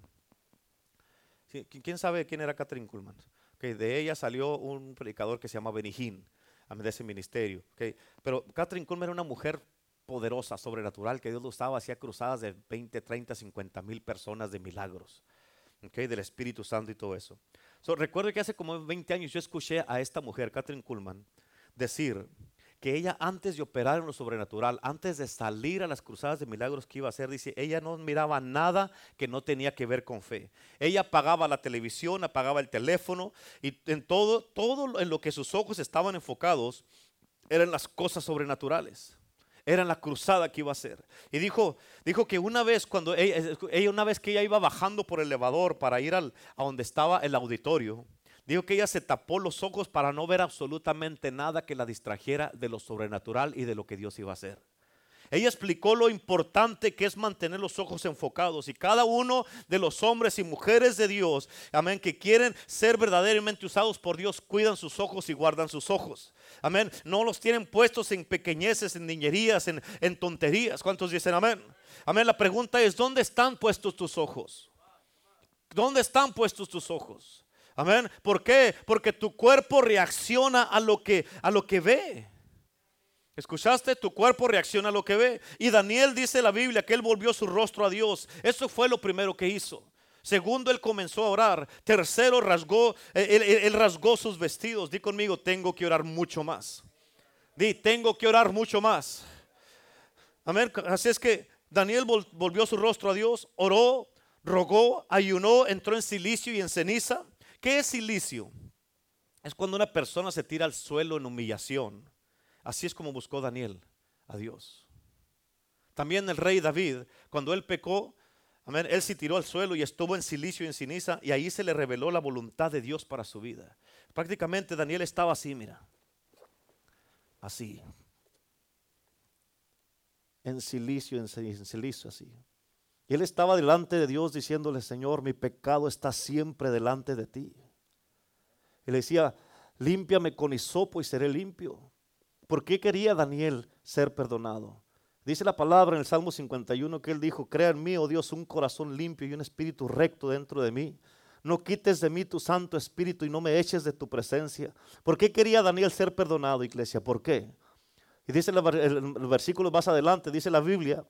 ¿Quién sabe quién era Catherine Kuhlman? Okay, de ella salió un predicador que se llama Benijín, de ese ministerio. Okay. Pero Catherine Kuhlman era una mujer poderosa, sobrenatural, que Dios lo usaba, hacía cruzadas de 20, 30, 50 mil personas de milagros. Okay, del Espíritu Santo y todo eso. recuerdo que hace como 20 años yo escuché a esta mujer, Catherine Kuhlman, decir que ella antes de operar en lo sobrenatural, antes de salir a las cruzadas de milagros que iba a hacer, dice, ella no miraba nada que no tenía que ver con fe. Ella apagaba la televisión, apagaba el teléfono y en todo, todo en lo que sus ojos estaban enfocados eran las cosas sobrenaturales. Era la cruzada que iba a hacer. Y dijo, dijo que una vez cuando ella, una vez que ella iba bajando por el elevador para ir al, a donde estaba el auditorio, Dijo que ella se tapó los ojos para no ver absolutamente nada que la distrajera de lo sobrenatural y de lo que Dios iba a hacer. Ella explicó lo importante que es mantener los ojos enfocados y cada uno de los hombres y mujeres de Dios, amén, que quieren ser verdaderamente usados por Dios, cuidan sus ojos y guardan sus ojos. Amén. No los tienen puestos en pequeñeces, en niñerías, en, en tonterías. ¿Cuántos dicen amén? Amén. La pregunta es, ¿dónde están puestos tus ojos? ¿Dónde están puestos tus ojos? Amén. ¿Por qué? Porque tu cuerpo reacciona a lo que a lo que ve. ¿Escuchaste? Tu cuerpo reacciona a lo que ve. Y Daniel dice la Biblia que él volvió su rostro a Dios. Eso fue lo primero que hizo. Segundo, él comenzó a orar. Tercero, rasgó, eh, él, rasgó sus vestidos. Di conmigo, tengo que orar mucho más. Di, tengo que orar mucho más. Amén. Así es que Daniel volvió su rostro a Dios, oró, rogó, ayunó, entró en silicio y en ceniza. ¿Qué es silicio? Es cuando una persona se tira al suelo en humillación. Así es como buscó Daniel a Dios. También el rey David, cuando él pecó, él se tiró al suelo y estuvo en silicio y en ceniza y ahí se le reveló la voluntad de Dios para su vida. Prácticamente Daniel estaba así, mira. Así. En silicio, en silicio, así. Él estaba delante de Dios diciéndole, Señor, mi pecado está siempre delante de ti. Y le decía, límpiame con hisopo y seré limpio. ¿Por qué quería Daniel ser perdonado? Dice la palabra en el Salmo 51 que él dijo, crea en mí, oh Dios, un corazón limpio y un espíritu recto dentro de mí. No quites de mí tu Santo Espíritu y no me eches de tu presencia. ¿Por qué quería Daniel ser perdonado, iglesia? ¿Por qué? Y dice el versículo más adelante, dice la Biblia,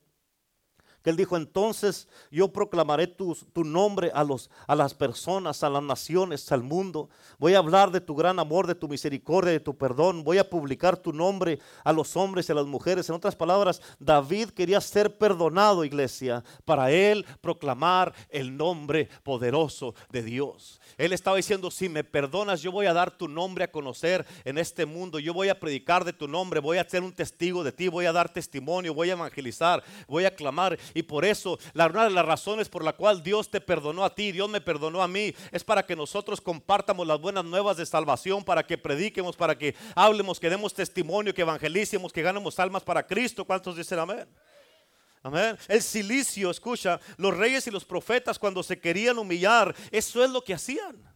que él dijo, entonces yo proclamaré tu, tu, nombre a, los, a las personas, a las naciones, al mundo. Voy a hablar de tu gran amor, de tu misericordia, de tu perdón. Voy a publicar tu nombre a los hombres y a las mujeres. En otras palabras, David quería ser perdonado, iglesia, para él proclamar el nombre poderoso de Dios. Él estaba diciendo, si me perdonas, yo voy a dar tu nombre a conocer en este mundo. Yo voy a predicar de tu nombre, voy a ser un testigo de ti, voy a dar testimonio, voy a evangelizar, voy a clamar. Y por eso, la, una de las razones por la cual Dios te perdonó a ti, Dios me perdonó a mí, es para que nosotros compartamos las buenas nuevas de salvación, para que prediquemos, para que hablemos, que demos testimonio, que evangelicemos, que ganemos almas para Cristo. ¿Cuántos dicen amén? Amén. El silicio, escucha, los reyes y los profetas cuando se querían humillar, eso es lo que hacían.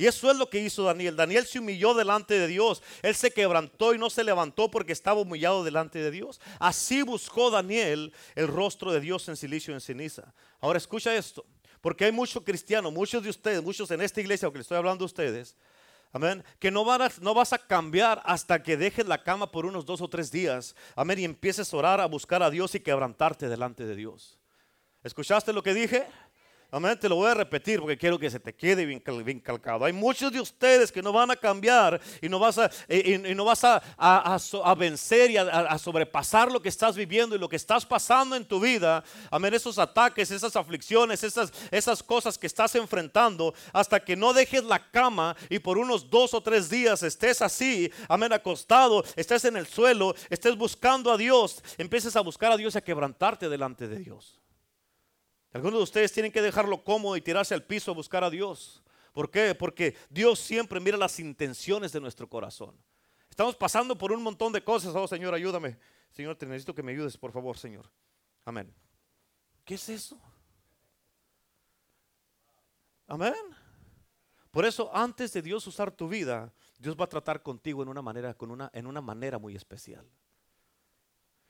Y eso es lo que hizo Daniel. Daniel se humilló delante de Dios. Él se quebrantó y no se levantó porque estaba humillado delante de Dios. Así buscó Daniel el rostro de Dios en silicio y en ceniza. Ahora escucha esto. Porque hay muchos cristianos, muchos de ustedes, muchos en esta iglesia, aunque le estoy hablando a ustedes, Amén. Que no, no vas a cambiar hasta que dejes la cama por unos dos o tres días. Amén. Y empieces a orar, a buscar a Dios y quebrantarte delante de Dios. ¿Escuchaste lo que dije? Amén, te lo voy a repetir porque quiero que se te quede bien, calcado. Hay muchos de ustedes que no van a cambiar y no vas a, y, no vas a, a, vencer y a, sobrepasar lo que estás viviendo y lo que estás pasando en tu vida. Amén, esos ataques, esas aflicciones, esas, esas cosas que estás enfrentando hasta que no dejes la cama y por unos dos o tres días estés así, amén, acostado, estés en el suelo, estés buscando a Dios, empieces a buscar a Dios y a quebrantarte delante de Dios. Algunos de ustedes tienen que dejarlo cómodo y tirarse al piso a buscar a Dios. ¿Por qué? Porque Dios siempre mira las intenciones de nuestro corazón. Estamos pasando por un montón de cosas. Oh Señor, ayúdame. Señor, te necesito que me ayudes, por favor, Señor. Amén. ¿Qué es eso? Amén. Por eso, antes de Dios usar tu vida, Dios va a tratar contigo en una manera, con una, en una manera muy especial.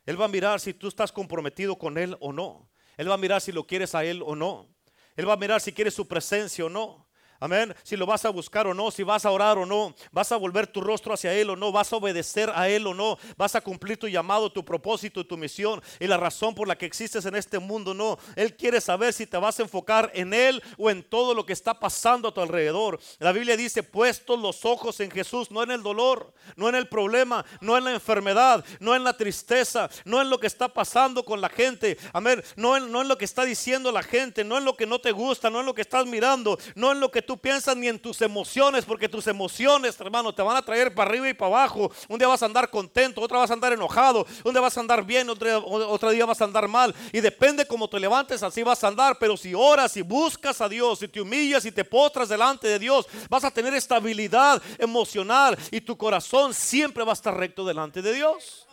Él va a mirar si tú estás comprometido con Él o no. Él va a mirar si lo quieres a Él o no. Él va a mirar si quieres su presencia o no. Amén. Si lo vas a buscar o no, si vas a orar o no, vas a volver tu rostro hacia Él o no, vas a obedecer a Él o no, vas a cumplir tu llamado, tu propósito, tu misión y la razón por la que existes en este mundo. No, Él quiere saber si te vas a enfocar en Él o en todo lo que está pasando a tu alrededor. La Biblia dice, puestos los ojos en Jesús, no en el dolor, no en el problema, no en la enfermedad, no en la tristeza, no en lo que está pasando con la gente. Amén. No en, no lo que está diciendo la gente, no en lo que no te gusta, no en lo que estás mirando, no en lo que tú piensas ni en tus emociones, porque tus emociones, hermano, te van a traer para arriba y para abajo. Un día vas a andar contento, otro vas a andar enojado, un día vas a andar bien, otro, otro día vas a andar mal. Y depende cómo te levantes, así vas a andar. Pero si oras y buscas a Dios, si te humillas y te postras delante de Dios, vas a tener estabilidad emocional y tu corazón siempre va a estar recto delante de Dios.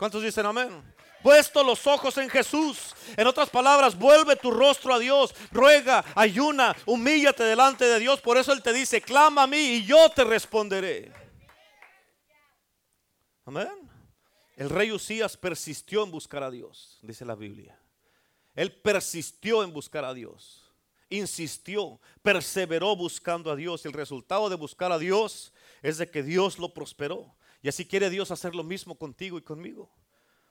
¿Cuántos dicen amén? Puesto los ojos en Jesús. En otras palabras, vuelve tu rostro a Dios, ruega, ayuna, humíllate delante de Dios. Por eso Él te dice, clama a mí y yo te responderé. Amén. El rey Usías persistió en buscar a Dios, dice la Biblia. Él persistió en buscar a Dios. Insistió, perseveró buscando a Dios. El resultado de buscar a Dios es de que Dios lo prosperó. Y así quiere Dios hacer lo mismo contigo y conmigo.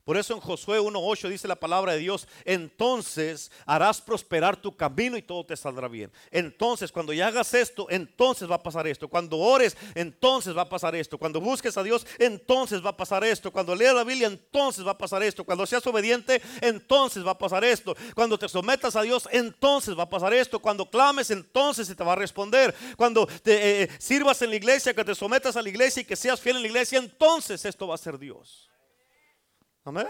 Por eso en Josué 1.8 dice la palabra de Dios, entonces harás prosperar tu camino y todo te saldrá bien. Entonces cuando ya hagas esto, entonces va a pasar esto. Cuando ores, entonces va a pasar esto. Cuando busques a Dios, entonces va a pasar esto. Cuando leas la Biblia, entonces va a pasar esto. Cuando seas obediente, entonces va a pasar esto. Cuando te sometas a Dios, entonces va a pasar esto. Cuando clames, entonces se te va a responder. Cuando te eh, eh, sirvas en la iglesia, que te sometas a la iglesia y que seas fiel en la iglesia, entonces esto va a ser Dios. Amén.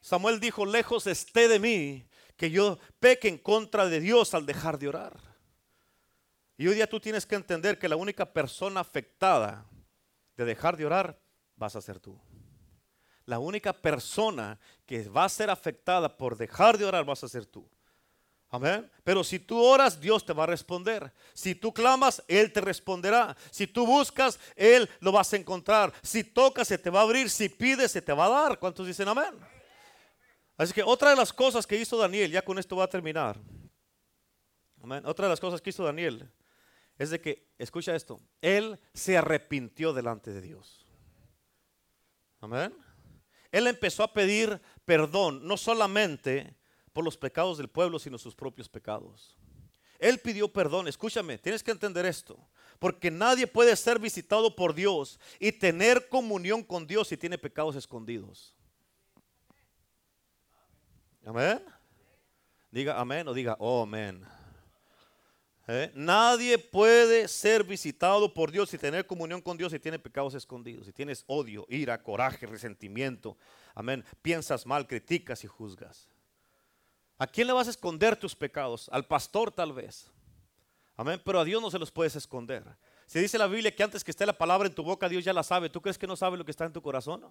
Samuel dijo, lejos esté de mí que yo peque en contra de Dios al dejar de orar. Y hoy día tú tienes que entender que la única persona afectada de dejar de orar vas a ser tú. La única persona que va a ser afectada por dejar de orar vas a ser tú. Amén. Pero si tú oras, Dios te va a responder. Si tú clamas, Él te responderá. Si tú buscas, Él lo vas a encontrar. Si tocas, se te va a abrir. Si pides, se te va a dar. ¿Cuántos dicen amén? Así que otra de las cosas que hizo Daniel, ya con esto va a terminar. Amén. Otra de las cosas que hizo Daniel es de que, escucha esto, Él se arrepintió delante de Dios. Amén. Él empezó a pedir perdón, no solamente por los pecados del pueblo, sino sus propios pecados. Él pidió perdón, escúchame, tienes que entender esto, porque nadie puede ser visitado por Dios y tener comunión con Dios si tiene pecados escondidos. Amén. Diga amén o diga oh amén. ¿Eh? Nadie puede ser visitado por Dios y tener comunión con Dios si tiene pecados escondidos, si tienes odio, ira, coraje, resentimiento. Amén. Piensas mal, criticas y juzgas. ¿A quién le vas a esconder tus pecados? Al pastor tal vez. Amén. Pero a Dios no se los puedes esconder. Si dice la Biblia que antes que esté la palabra en tu boca, Dios ya la sabe. ¿Tú crees que no sabe lo que está en tu corazón?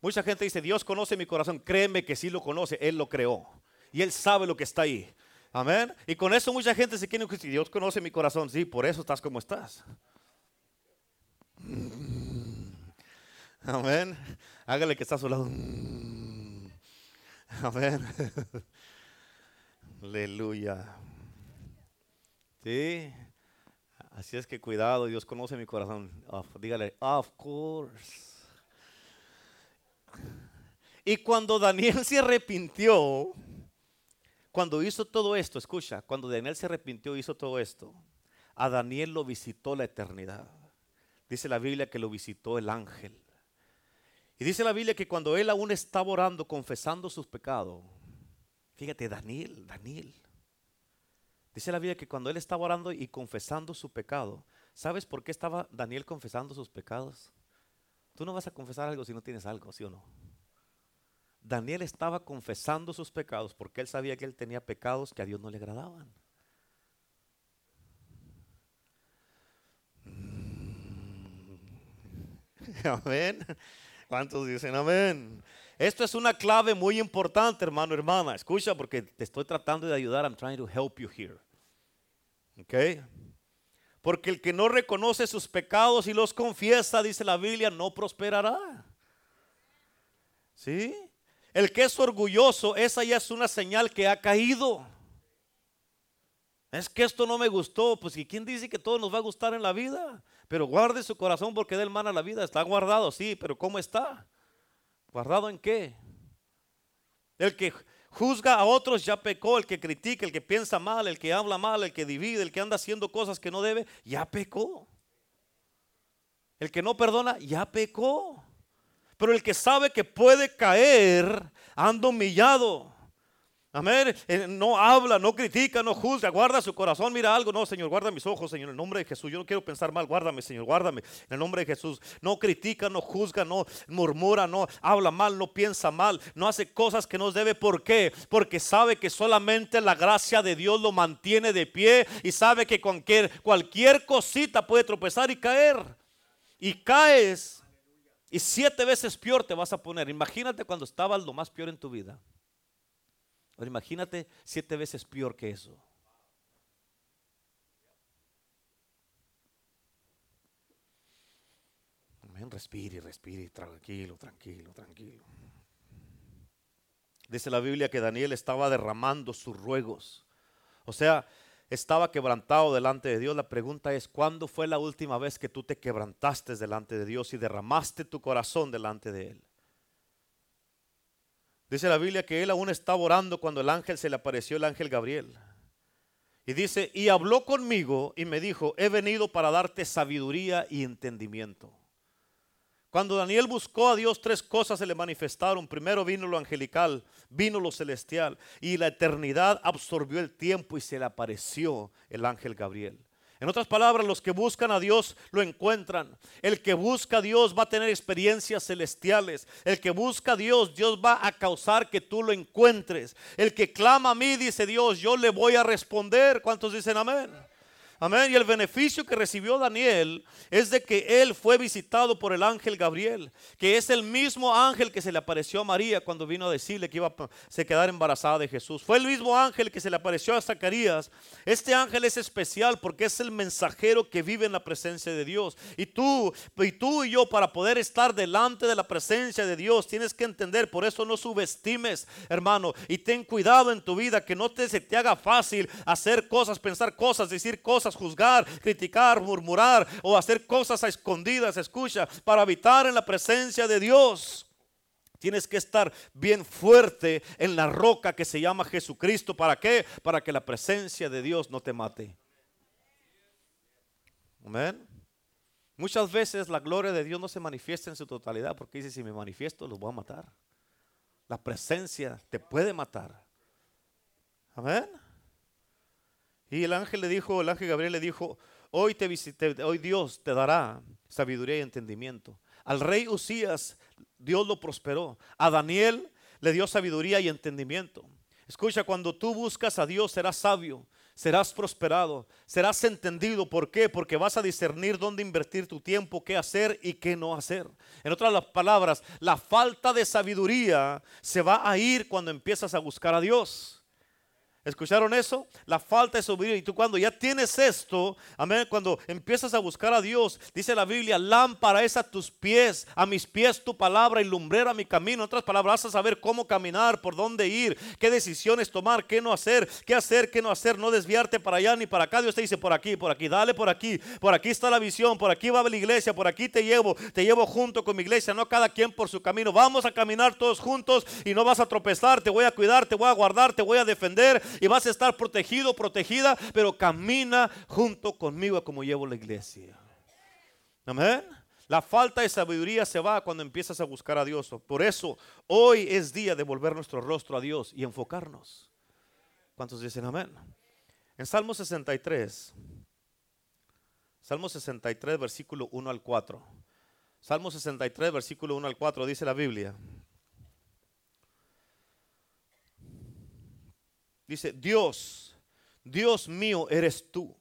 Mucha gente dice, Dios conoce mi corazón. Créeme que sí lo conoce. Él lo creó. Y Él sabe lo que está ahí. Amén. Y con eso mucha gente se quiere decir, Dios conoce mi corazón. Sí, por eso estás como estás. Amén. Hágale que está a su lado. Amén. Aleluya. Sí. Así es que cuidado, Dios conoce mi corazón. dígale, of course. Y cuando Daniel se arrepintió, cuando hizo todo esto, escucha, cuando Daniel se arrepintió, hizo todo esto, a Daniel lo visitó la eternidad. Dice la Biblia que lo visitó el ángel. Y dice la Biblia que cuando él aún estaba orando, confesando sus pecados, fíjate, Daniel, Daniel. Dice la Biblia que cuando él estaba orando y confesando su pecado, ¿sabes por qué estaba Daniel confesando sus pecados? Tú no vas a confesar algo si no tienes algo, ¿sí o no? Daniel estaba confesando sus pecados porque él sabía que él tenía pecados que a Dios no le agradaban. Amén. ¿Cuántos dicen amén? Esto es una clave muy importante, hermano, hermana. Escucha porque te estoy tratando de ayudar. I'm trying to help you here. ¿Ok? Porque el que no reconoce sus pecados y los confiesa, dice la Biblia, no prosperará. ¿Sí? El que es orgulloso, esa ya es una señal que ha caído. Es que esto no me gustó. Pues ¿y quién dice que todo nos va a gustar en la vida? Pero guarde su corazón porque del mal a la vida. Está guardado, sí, pero ¿cómo está? ¿Guardado en qué? El que juzga a otros ya pecó, el que critica, el que piensa mal, el que habla mal, el que divide, el que anda haciendo cosas que no debe, ya pecó. El que no perdona, ya pecó. Pero el que sabe que puede caer, anda humillado. Amén. Eh, no habla, no critica, no juzga, guarda su corazón. Mira algo, no, Señor, guarda mis ojos, Señor, en el nombre de Jesús. Yo no quiero pensar mal, guárdame, Señor, guárdame, en el nombre de Jesús. No critica, no juzga, no murmura, no habla mal, no piensa mal, no hace cosas que no debe. ¿Por qué? Porque sabe que solamente la gracia de Dios lo mantiene de pie y sabe que cualquier, cualquier cosita puede tropezar y caer. Y caes y siete veces peor te vas a poner. Imagínate cuando estabas lo más peor en tu vida. Ahora imagínate siete veces peor que eso. Respire, respire, tranquilo, tranquilo, tranquilo. Dice la Biblia que Daniel estaba derramando sus ruegos. O sea, estaba quebrantado delante de Dios. La pregunta es, ¿cuándo fue la última vez que tú te quebrantaste delante de Dios y derramaste tu corazón delante de Él? Dice la Biblia que Él aún estaba orando cuando el ángel se le apareció, el ángel Gabriel. Y dice, y habló conmigo y me dijo, he venido para darte sabiduría y entendimiento. Cuando Daniel buscó a Dios, tres cosas se le manifestaron. Primero vino lo angelical, vino lo celestial y la eternidad absorbió el tiempo y se le apareció el ángel Gabriel. En otras palabras, los que buscan a Dios lo encuentran. El que busca a Dios va a tener experiencias celestiales. El que busca a Dios, Dios va a causar que tú lo encuentres. El que clama a mí, dice Dios, yo le voy a responder. ¿Cuántos dicen amén? Amén. Y el beneficio que recibió Daniel es de que él fue visitado por el ángel Gabriel, que es el mismo ángel que se le apareció a María cuando vino a decirle que iba a se quedar embarazada de Jesús. Fue el mismo ángel que se le apareció a Zacarías. Este ángel es especial porque es el mensajero que vive en la presencia de Dios. Y tú, y tú y yo para poder estar delante de la presencia de Dios tienes que entender, por eso no subestimes, hermano, y ten cuidado en tu vida que no te se te haga fácil hacer cosas, pensar cosas, decir cosas juzgar, criticar, murmurar o hacer cosas a escondidas, escucha, para habitar en la presencia de Dios. Tienes que estar bien fuerte en la roca que se llama Jesucristo. ¿Para qué? Para que la presencia de Dios no te mate. Amén. Muchas veces la gloria de Dios no se manifiesta en su totalidad porque dice, si me manifiesto los voy a matar. La presencia te puede matar. Amén. Y el ángel le dijo, el ángel Gabriel le dijo, hoy te visité, hoy Dios te dará sabiduría y entendimiento. Al rey Usías Dios lo prosperó. A Daniel le dio sabiduría y entendimiento. Escucha, cuando tú buscas a Dios serás sabio, serás prosperado, serás entendido. ¿Por qué? Porque vas a discernir dónde invertir tu tiempo, qué hacer y qué no hacer. En otras palabras, la falta de sabiduría se va a ir cuando empiezas a buscar a Dios. ¿Escucharon eso? La falta de sabiduría. Y tú cuando ya tienes esto, amén, cuando empiezas a buscar a Dios, dice la Biblia, lámpara es a tus pies, a mis pies tu palabra y lumbrera mi camino. En otras palabras, vas a saber cómo caminar, por dónde ir, qué decisiones tomar, qué no hacer, qué hacer, qué no hacer, no desviarte para allá ni para acá. Dios te dice por aquí, por aquí, dale por aquí, por aquí está la visión, por aquí va la iglesia, por aquí te llevo, te llevo junto con mi iglesia, no cada quien por su camino. Vamos a caminar todos juntos y no vas a tropezar, te voy a cuidar, te voy a guardar, te voy a defender y vas a estar protegido, protegida, pero camina junto conmigo como llevo la iglesia. Amén. La falta de sabiduría se va cuando empiezas a buscar a Dios. Por eso hoy es día de volver nuestro rostro a Dios y enfocarnos. ¿Cuántos dicen amén? En Salmo 63, Salmo 63, versículo 1 al 4. Salmo 63, versículo 1 al 4 dice la Biblia. Dice, Dios, Dios mío eres tú.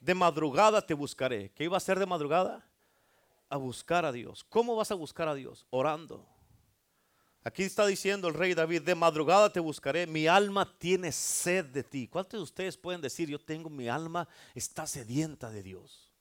De madrugada te buscaré. ¿Qué iba a hacer de madrugada? A buscar a Dios. ¿Cómo vas a buscar a Dios? Orando. Aquí está diciendo el rey David, de madrugada te buscaré, mi alma tiene sed de ti. ¿Cuántos de ustedes pueden decir, yo tengo mi alma, está sedienta de Dios?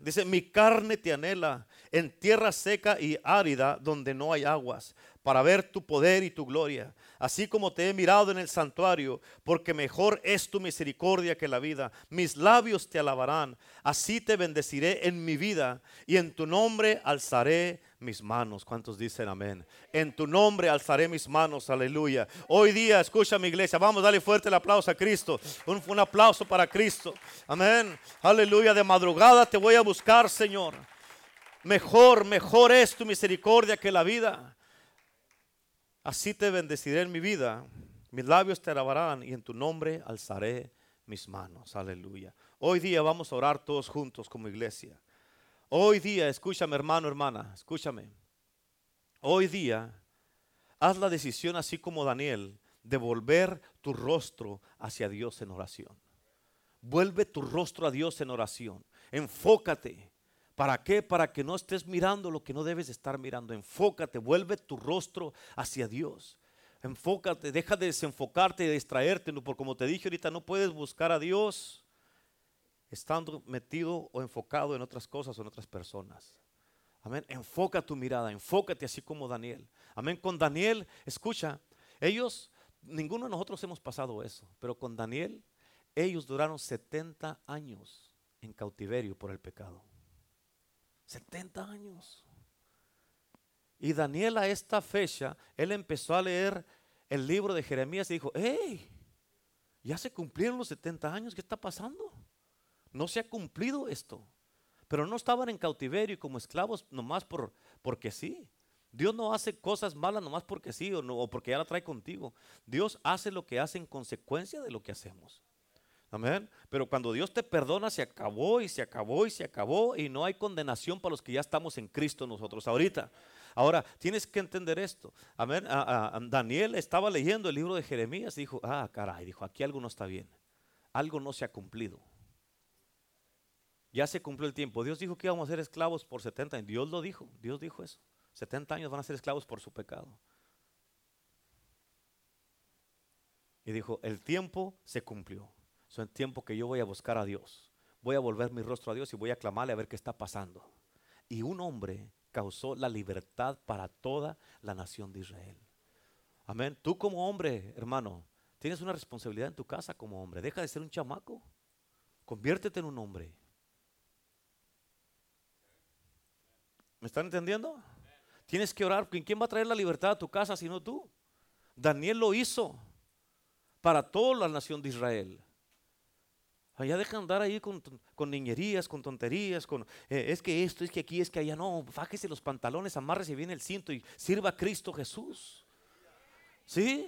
Dice, mi carne te anhela en tierra seca y árida donde no hay aguas, para ver tu poder y tu gloria así como te he mirado en el santuario, porque mejor es tu misericordia que la vida. Mis labios te alabarán, así te bendeciré en mi vida, y en tu nombre alzaré mis manos. ¿Cuántos dicen amén? En tu nombre alzaré mis manos, aleluya. Hoy día, escucha mi iglesia, vamos a darle fuerte el aplauso a Cristo. Un, un aplauso para Cristo. Amén. Aleluya. De madrugada te voy a buscar, Señor. Mejor, mejor es tu misericordia que la vida. Así te bendeciré en mi vida, mis labios te alabarán y en tu nombre alzaré mis manos. Aleluya. Hoy día vamos a orar todos juntos como iglesia. Hoy día, escúchame hermano, hermana, escúchame. Hoy día, haz la decisión así como Daniel de volver tu rostro hacia Dios en oración. Vuelve tu rostro a Dios en oración. Enfócate. ¿Para qué? Para que no estés mirando lo que no debes estar mirando. Enfócate, vuelve tu rostro hacia Dios. Enfócate, deja de desenfocarte y de distraerte. Porque como te dije ahorita, no puedes buscar a Dios estando metido o enfocado en otras cosas o en otras personas. Amén. Enfoca tu mirada, enfócate así como Daniel. Amén. Con Daniel, escucha, ellos, ninguno de nosotros hemos pasado eso, pero con Daniel, ellos duraron 70 años en cautiverio por el pecado. 70 años. Y Daniel a esta fecha, él empezó a leer el libro de Jeremías y dijo, hey, ya se cumplieron los 70 años, ¿qué está pasando? No se ha cumplido esto. Pero no estaban en cautiverio y como esclavos nomás por, porque sí. Dios no hace cosas malas nomás porque sí o, no, o porque ya la trae contigo. Dios hace lo que hace en consecuencia de lo que hacemos. Amén. Pero cuando Dios te perdona, se acabó y se acabó y se acabó y no hay condenación para los que ya estamos en Cristo nosotros ahorita. Ahora, tienes que entender esto. Amén. Daniel estaba leyendo el libro de Jeremías y dijo, ah, caray, dijo, aquí algo no está bien. Algo no se ha cumplido. Ya se cumplió el tiempo. Dios dijo que íbamos a ser esclavos por 70 años. Dios lo dijo. Dios dijo eso. 70 años van a ser esclavos por su pecado. Y dijo, el tiempo se cumplió. Son tiempo que yo voy a buscar a Dios. Voy a volver mi rostro a Dios y voy a clamarle a ver qué está pasando. Y un hombre causó la libertad para toda la nación de Israel. Amén. Tú como hombre, hermano, tienes una responsabilidad en tu casa como hombre. Deja de ser un chamaco. Conviértete en un hombre. ¿Me están entendiendo? Tienes que orar. ¿Quién va a traer la libertad a tu casa sino tú? Daniel lo hizo para toda la nación de Israel. Allá dejan andar ahí con, niñerías, con tonterías, con eh, es que esto, es que aquí, es que allá. No, fájese los pantalones, amárrese bien el cinto y sirva a Cristo Jesús. ¿Sí?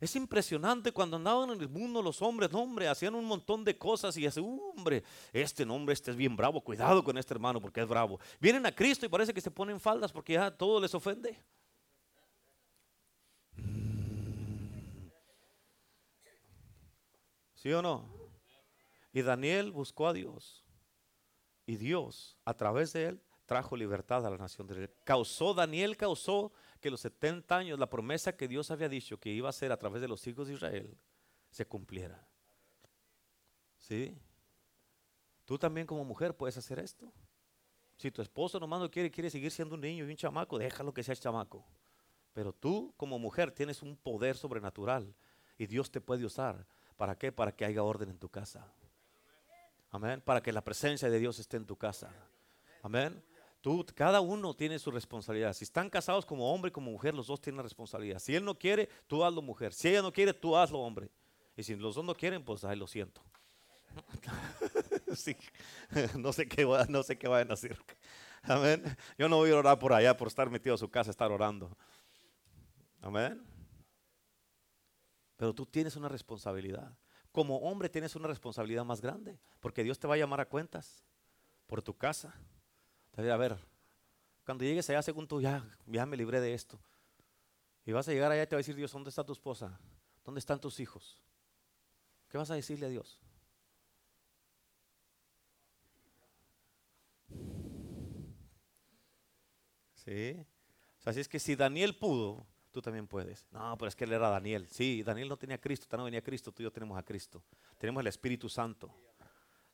Es impresionante cuando andaban en el mundo los hombres, no, hombre, hacían un montón de cosas y hace, hombre, este nombre, este es bien bravo, cuidado con este hermano porque es bravo. Vienen a Cristo y parece que se ponen faldas porque ya todo les ofende. ¿Sí o no? Y Daniel buscó a Dios. Y Dios, a través de él, trajo libertad a la nación de Israel. Causó, Daniel causó que los 70 años, la promesa que Dios había dicho que iba a hacer a través de los hijos de Israel, se cumpliera. ¿Sí? Tú también como mujer puedes hacer esto. Si tu esposo nomás no quiere, quiere seguir siendo un niño y un chamaco, déjalo que sea chamaco. Pero tú como mujer tienes un poder sobrenatural y Dios te puede usar. ¿Para qué? Para que haya orden en tu casa. Amén. Para que la presencia de Dios esté en tu casa. Amén. Tú, cada uno tiene su responsabilidad. Si están casados como hombre y como mujer, los dos tienen responsabilidad. Si él no quiere, tú hazlo mujer. Si ella no quiere, tú hazlo hombre. Y si los dos no quieren, pues ahí lo siento. no sé qué, no sé qué vayan a decir. Amén. Yo no voy a orar por allá por estar metido en su casa, estar orando. Amén. Pero tú tienes una responsabilidad. Como hombre tienes una responsabilidad más grande, porque Dios te va a llamar a cuentas por tu casa. A ver, cuando llegues allá, según tú, ya, me libré de esto. Y vas a llegar allá y te va a decir Dios, ¿dónde está tu esposa? ¿Dónde están tus hijos? ¿Qué vas a decirle a Dios? Sí. Así es que si Daniel pudo, tú también puedes. No, pero es que él era Daniel. Sí, Daniel no tenía a Cristo, no venía Cristo, tú y yo tenemos a Cristo. Tenemos el Espíritu Santo.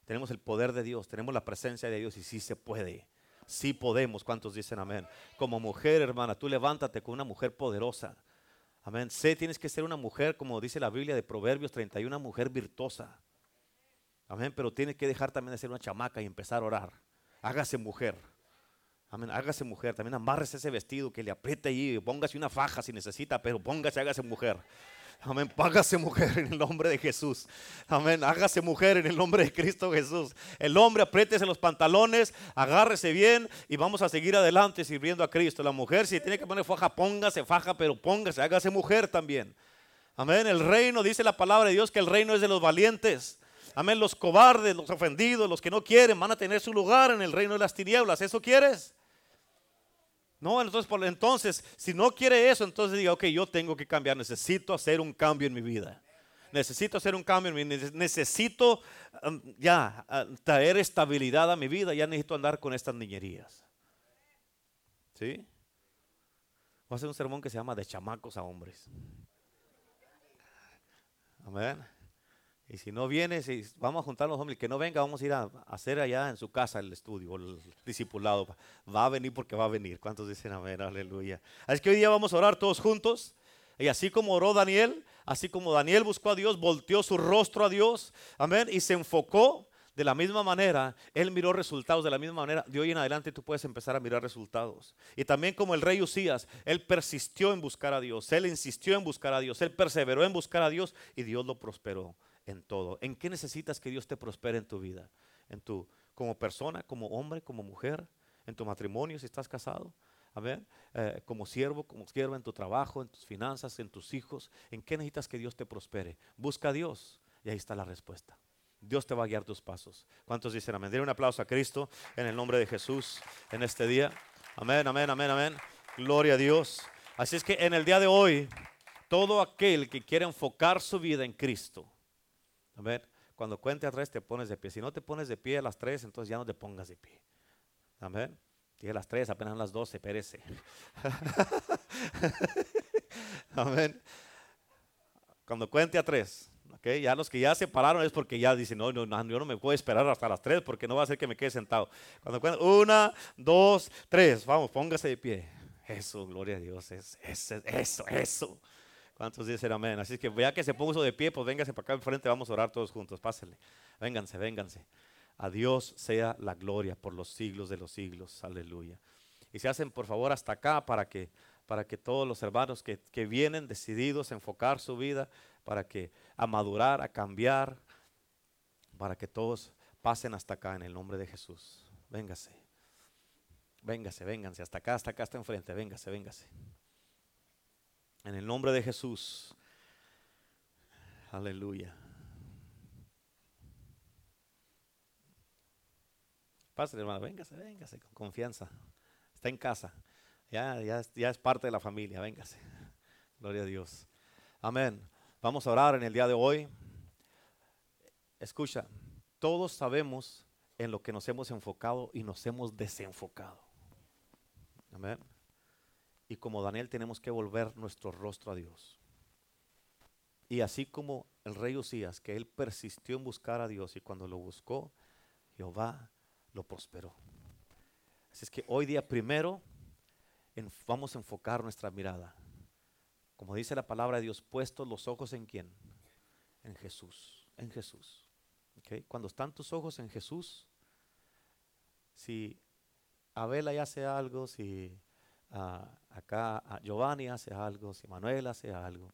Tenemos el poder de Dios, tenemos la presencia de Dios y sí se puede. Sí podemos. ¿Cuántos dicen amén? Como mujer, hermana, tú levántate con una mujer poderosa. Amén. Sé, tienes que ser una mujer, como dice la Biblia de Proverbios 31, una mujer virtuosa. Amén. Pero tienes que dejar también de ser una chamaca y empezar a orar. Hágase mujer. Amén. Hágase mujer. También amárrese ese vestido que le apriete ahí. Póngase una faja si necesita, pero póngase, hágase mujer. Amén. Págase mujer en el nombre de Jesús. Amén. Hágase mujer en el nombre de Cristo Jesús. El hombre apriétese los pantalones, agárrese bien y vamos a seguir adelante sirviendo a Cristo. La mujer, si tiene que poner faja, póngase faja, pero póngase, hágase mujer también. Amén. El reino, dice la palabra de Dios, que el reino es de los valientes. Amén. Los cobardes, los ofendidos, los que no quieren, van a tener su lugar en el reino de las tinieblas. ¿Eso quieres? No, entonces, por, entonces, si no quiere eso, entonces diga, ok, yo tengo que cambiar, necesito hacer un cambio en mi vida. Necesito hacer un cambio en mi vida, necesito um, ya traer estabilidad a mi vida, ya necesito andar con estas niñerías. ¿Sí? Voy a hacer un sermón que se llama de chamacos a hombres. Amén. Y si no viene, si vamos a juntar los hombres, que no venga, vamos a ir a, hacer allá en su casa el estudio, el discipulado. Va a venir porque va a venir. ¿Cuántos dicen amén? Aleluya. Así que hoy día vamos a orar todos juntos. Y así como oró Daniel, así como Daniel buscó a Dios, volteó su rostro a Dios, amén, y se enfocó de la misma manera, él miró resultados de la misma manera. De hoy en adelante tú puedes empezar a mirar resultados. Y también como el rey Usías, él persistió en buscar a Dios, él insistió en buscar a Dios, él perseveró en buscar a Dios y Dios lo prosperó en todo. ¿En qué necesitas que Dios te prospere en tu vida? En tu como persona, como hombre, como mujer, en tu matrimonio si estás casado. Amén. Eh, como siervo, como siervo en tu trabajo, en tus finanzas, en tus hijos. ¿En qué necesitas que Dios te prospere? Busca a Dios y ahí está la respuesta. Dios te va a guiar tus pasos. ¿Cuántos dicen amén? Dile un aplauso a Cristo en el nombre de Jesús en este día. Amén, amén, amén, amén. Gloria a Dios. Así es que en el día de hoy, todo aquel que quiere enfocar su vida en Cristo, ver, Cuando cuente a tres te pones de pie. Si no te pones de pie a las tres, entonces ya no te pongas de pie. Amén. Dije las tres, apenas las doce, perece. Amén. Cuando cuente a tres, okay, ya los que ya se pararon es porque ya dicen, no, no, yo no me puedo esperar hasta las tres porque no va a ser que me quede sentado. Cuando cuente, una, dos, tres, vamos, póngase de pie. Eso, gloria a Dios, es, es, eso, eso. ¿Cuántos dicen amén? Así que vea que se puso de pie, pues véngase para acá enfrente, vamos a orar todos juntos, pásenle. Vénganse, vénganse. A Dios sea la gloria por los siglos de los siglos. Aleluya. Y se hacen por favor hasta acá para que, para que todos los hermanos que, que vienen decididos a enfocar su vida, para que a madurar, a cambiar, para que todos pasen hasta acá en el nombre de Jesús. Véngase. Véngase, vénganse, hasta acá, hasta acá, hasta enfrente, véngase, véngase. En el nombre de Jesús. Aleluya. Pásale, hermano, véngase, véngase con confianza. Está en casa. Ya, ya, ya es parte de la familia, véngase. Gloria a Dios. Amén. Vamos a orar en el día de hoy. Escucha, todos sabemos en lo que nos hemos enfocado y nos hemos desenfocado. Amén. Y como Daniel tenemos que volver nuestro rostro a Dios. Y así como el rey Usías, que él persistió en buscar a Dios y cuando lo buscó, Jehová lo prosperó. Así es que hoy día primero vamos a enfocar nuestra mirada. Como dice la palabra de Dios, puestos los ojos en quién? En Jesús, en Jesús. Cuando están tus ojos en Jesús, si Abel ahí hace algo, si ah, acá Giovanni hace algo, si Manuel hace algo,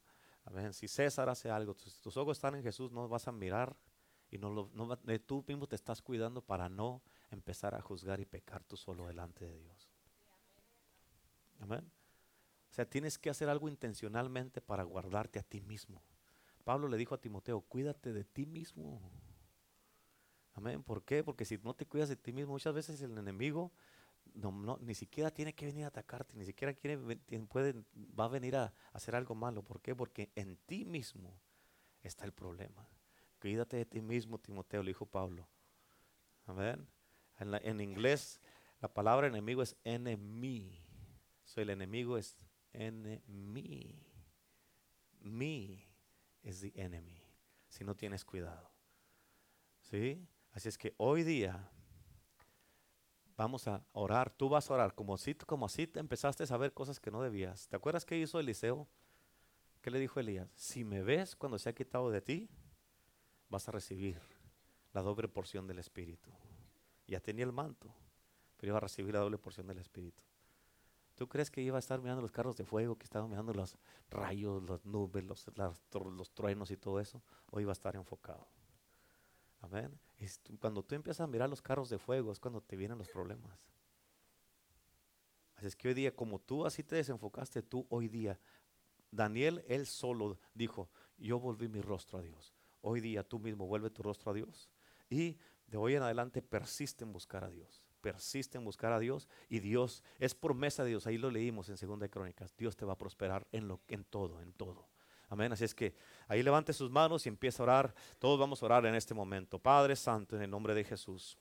si César hace algo, tus, tus, ojos están en Jesús, no vas a mirar y no, lo, no tú mismo te estás cuidando para no empezar a juzgar y pecar tú solo delante de Dios. Amén. O sea, tienes que hacer algo intencionalmente para guardarte a ti mismo. Pablo le dijo a Timoteo, cuídate de ti mismo. Amén. ¿Por qué? Porque si no te cuidas de ti mismo, muchas veces el enemigo no, ni siquiera tiene que venir a atacarte, ni siquiera quiere, puede, va a venir a, hacer algo malo. ¿Por qué? Porque en ti mismo está el problema. Cuídate de ti mismo, Timoteo, le dijo Pablo. Amén. En, inglés, la palabra enemigo es enemy. So, el enemigo es enemy. Me es the enemy. Si no tienes cuidado. ¿Sí? Así es que hoy día vamos a orar. Tú vas a orar como así, como así te empezaste a saber cosas que no debías. ¿Te acuerdas qué hizo Eliseo? ¿Qué le dijo Elías? Si me ves cuando se ha quitado de ti, vas a recibir la doble porción del Espíritu. Ya tenía el manto, pero iba a recibir la doble porción del Espíritu. ¿Tú crees que iba a estar mirando los carros de fuego, que estaba mirando los rayos, las nubes, los, los truenos y todo eso? ¿O iba a estar enfocado? Amén. Cuando tú empiezas a mirar los carros de fuego es cuando te vienen los problemas. Así es que hoy día, como tú así te desenfocaste, tú hoy día, Daniel, él solo dijo, yo volví mi rostro a Dios. Hoy día tú mismo vuelve tu rostro a Dios. Y de hoy en adelante persiste en buscar a Dios. Persiste en buscar a Dios y Dios es promesa de Dios. Ahí lo leímos en Segunda Crónicas. Dios te va a prosperar en lo en todo, en todo. Amén. Así es que ahí levante sus manos y empieza a orar. Todos vamos a orar en este momento. Padre Santo, en el nombre de Jesús.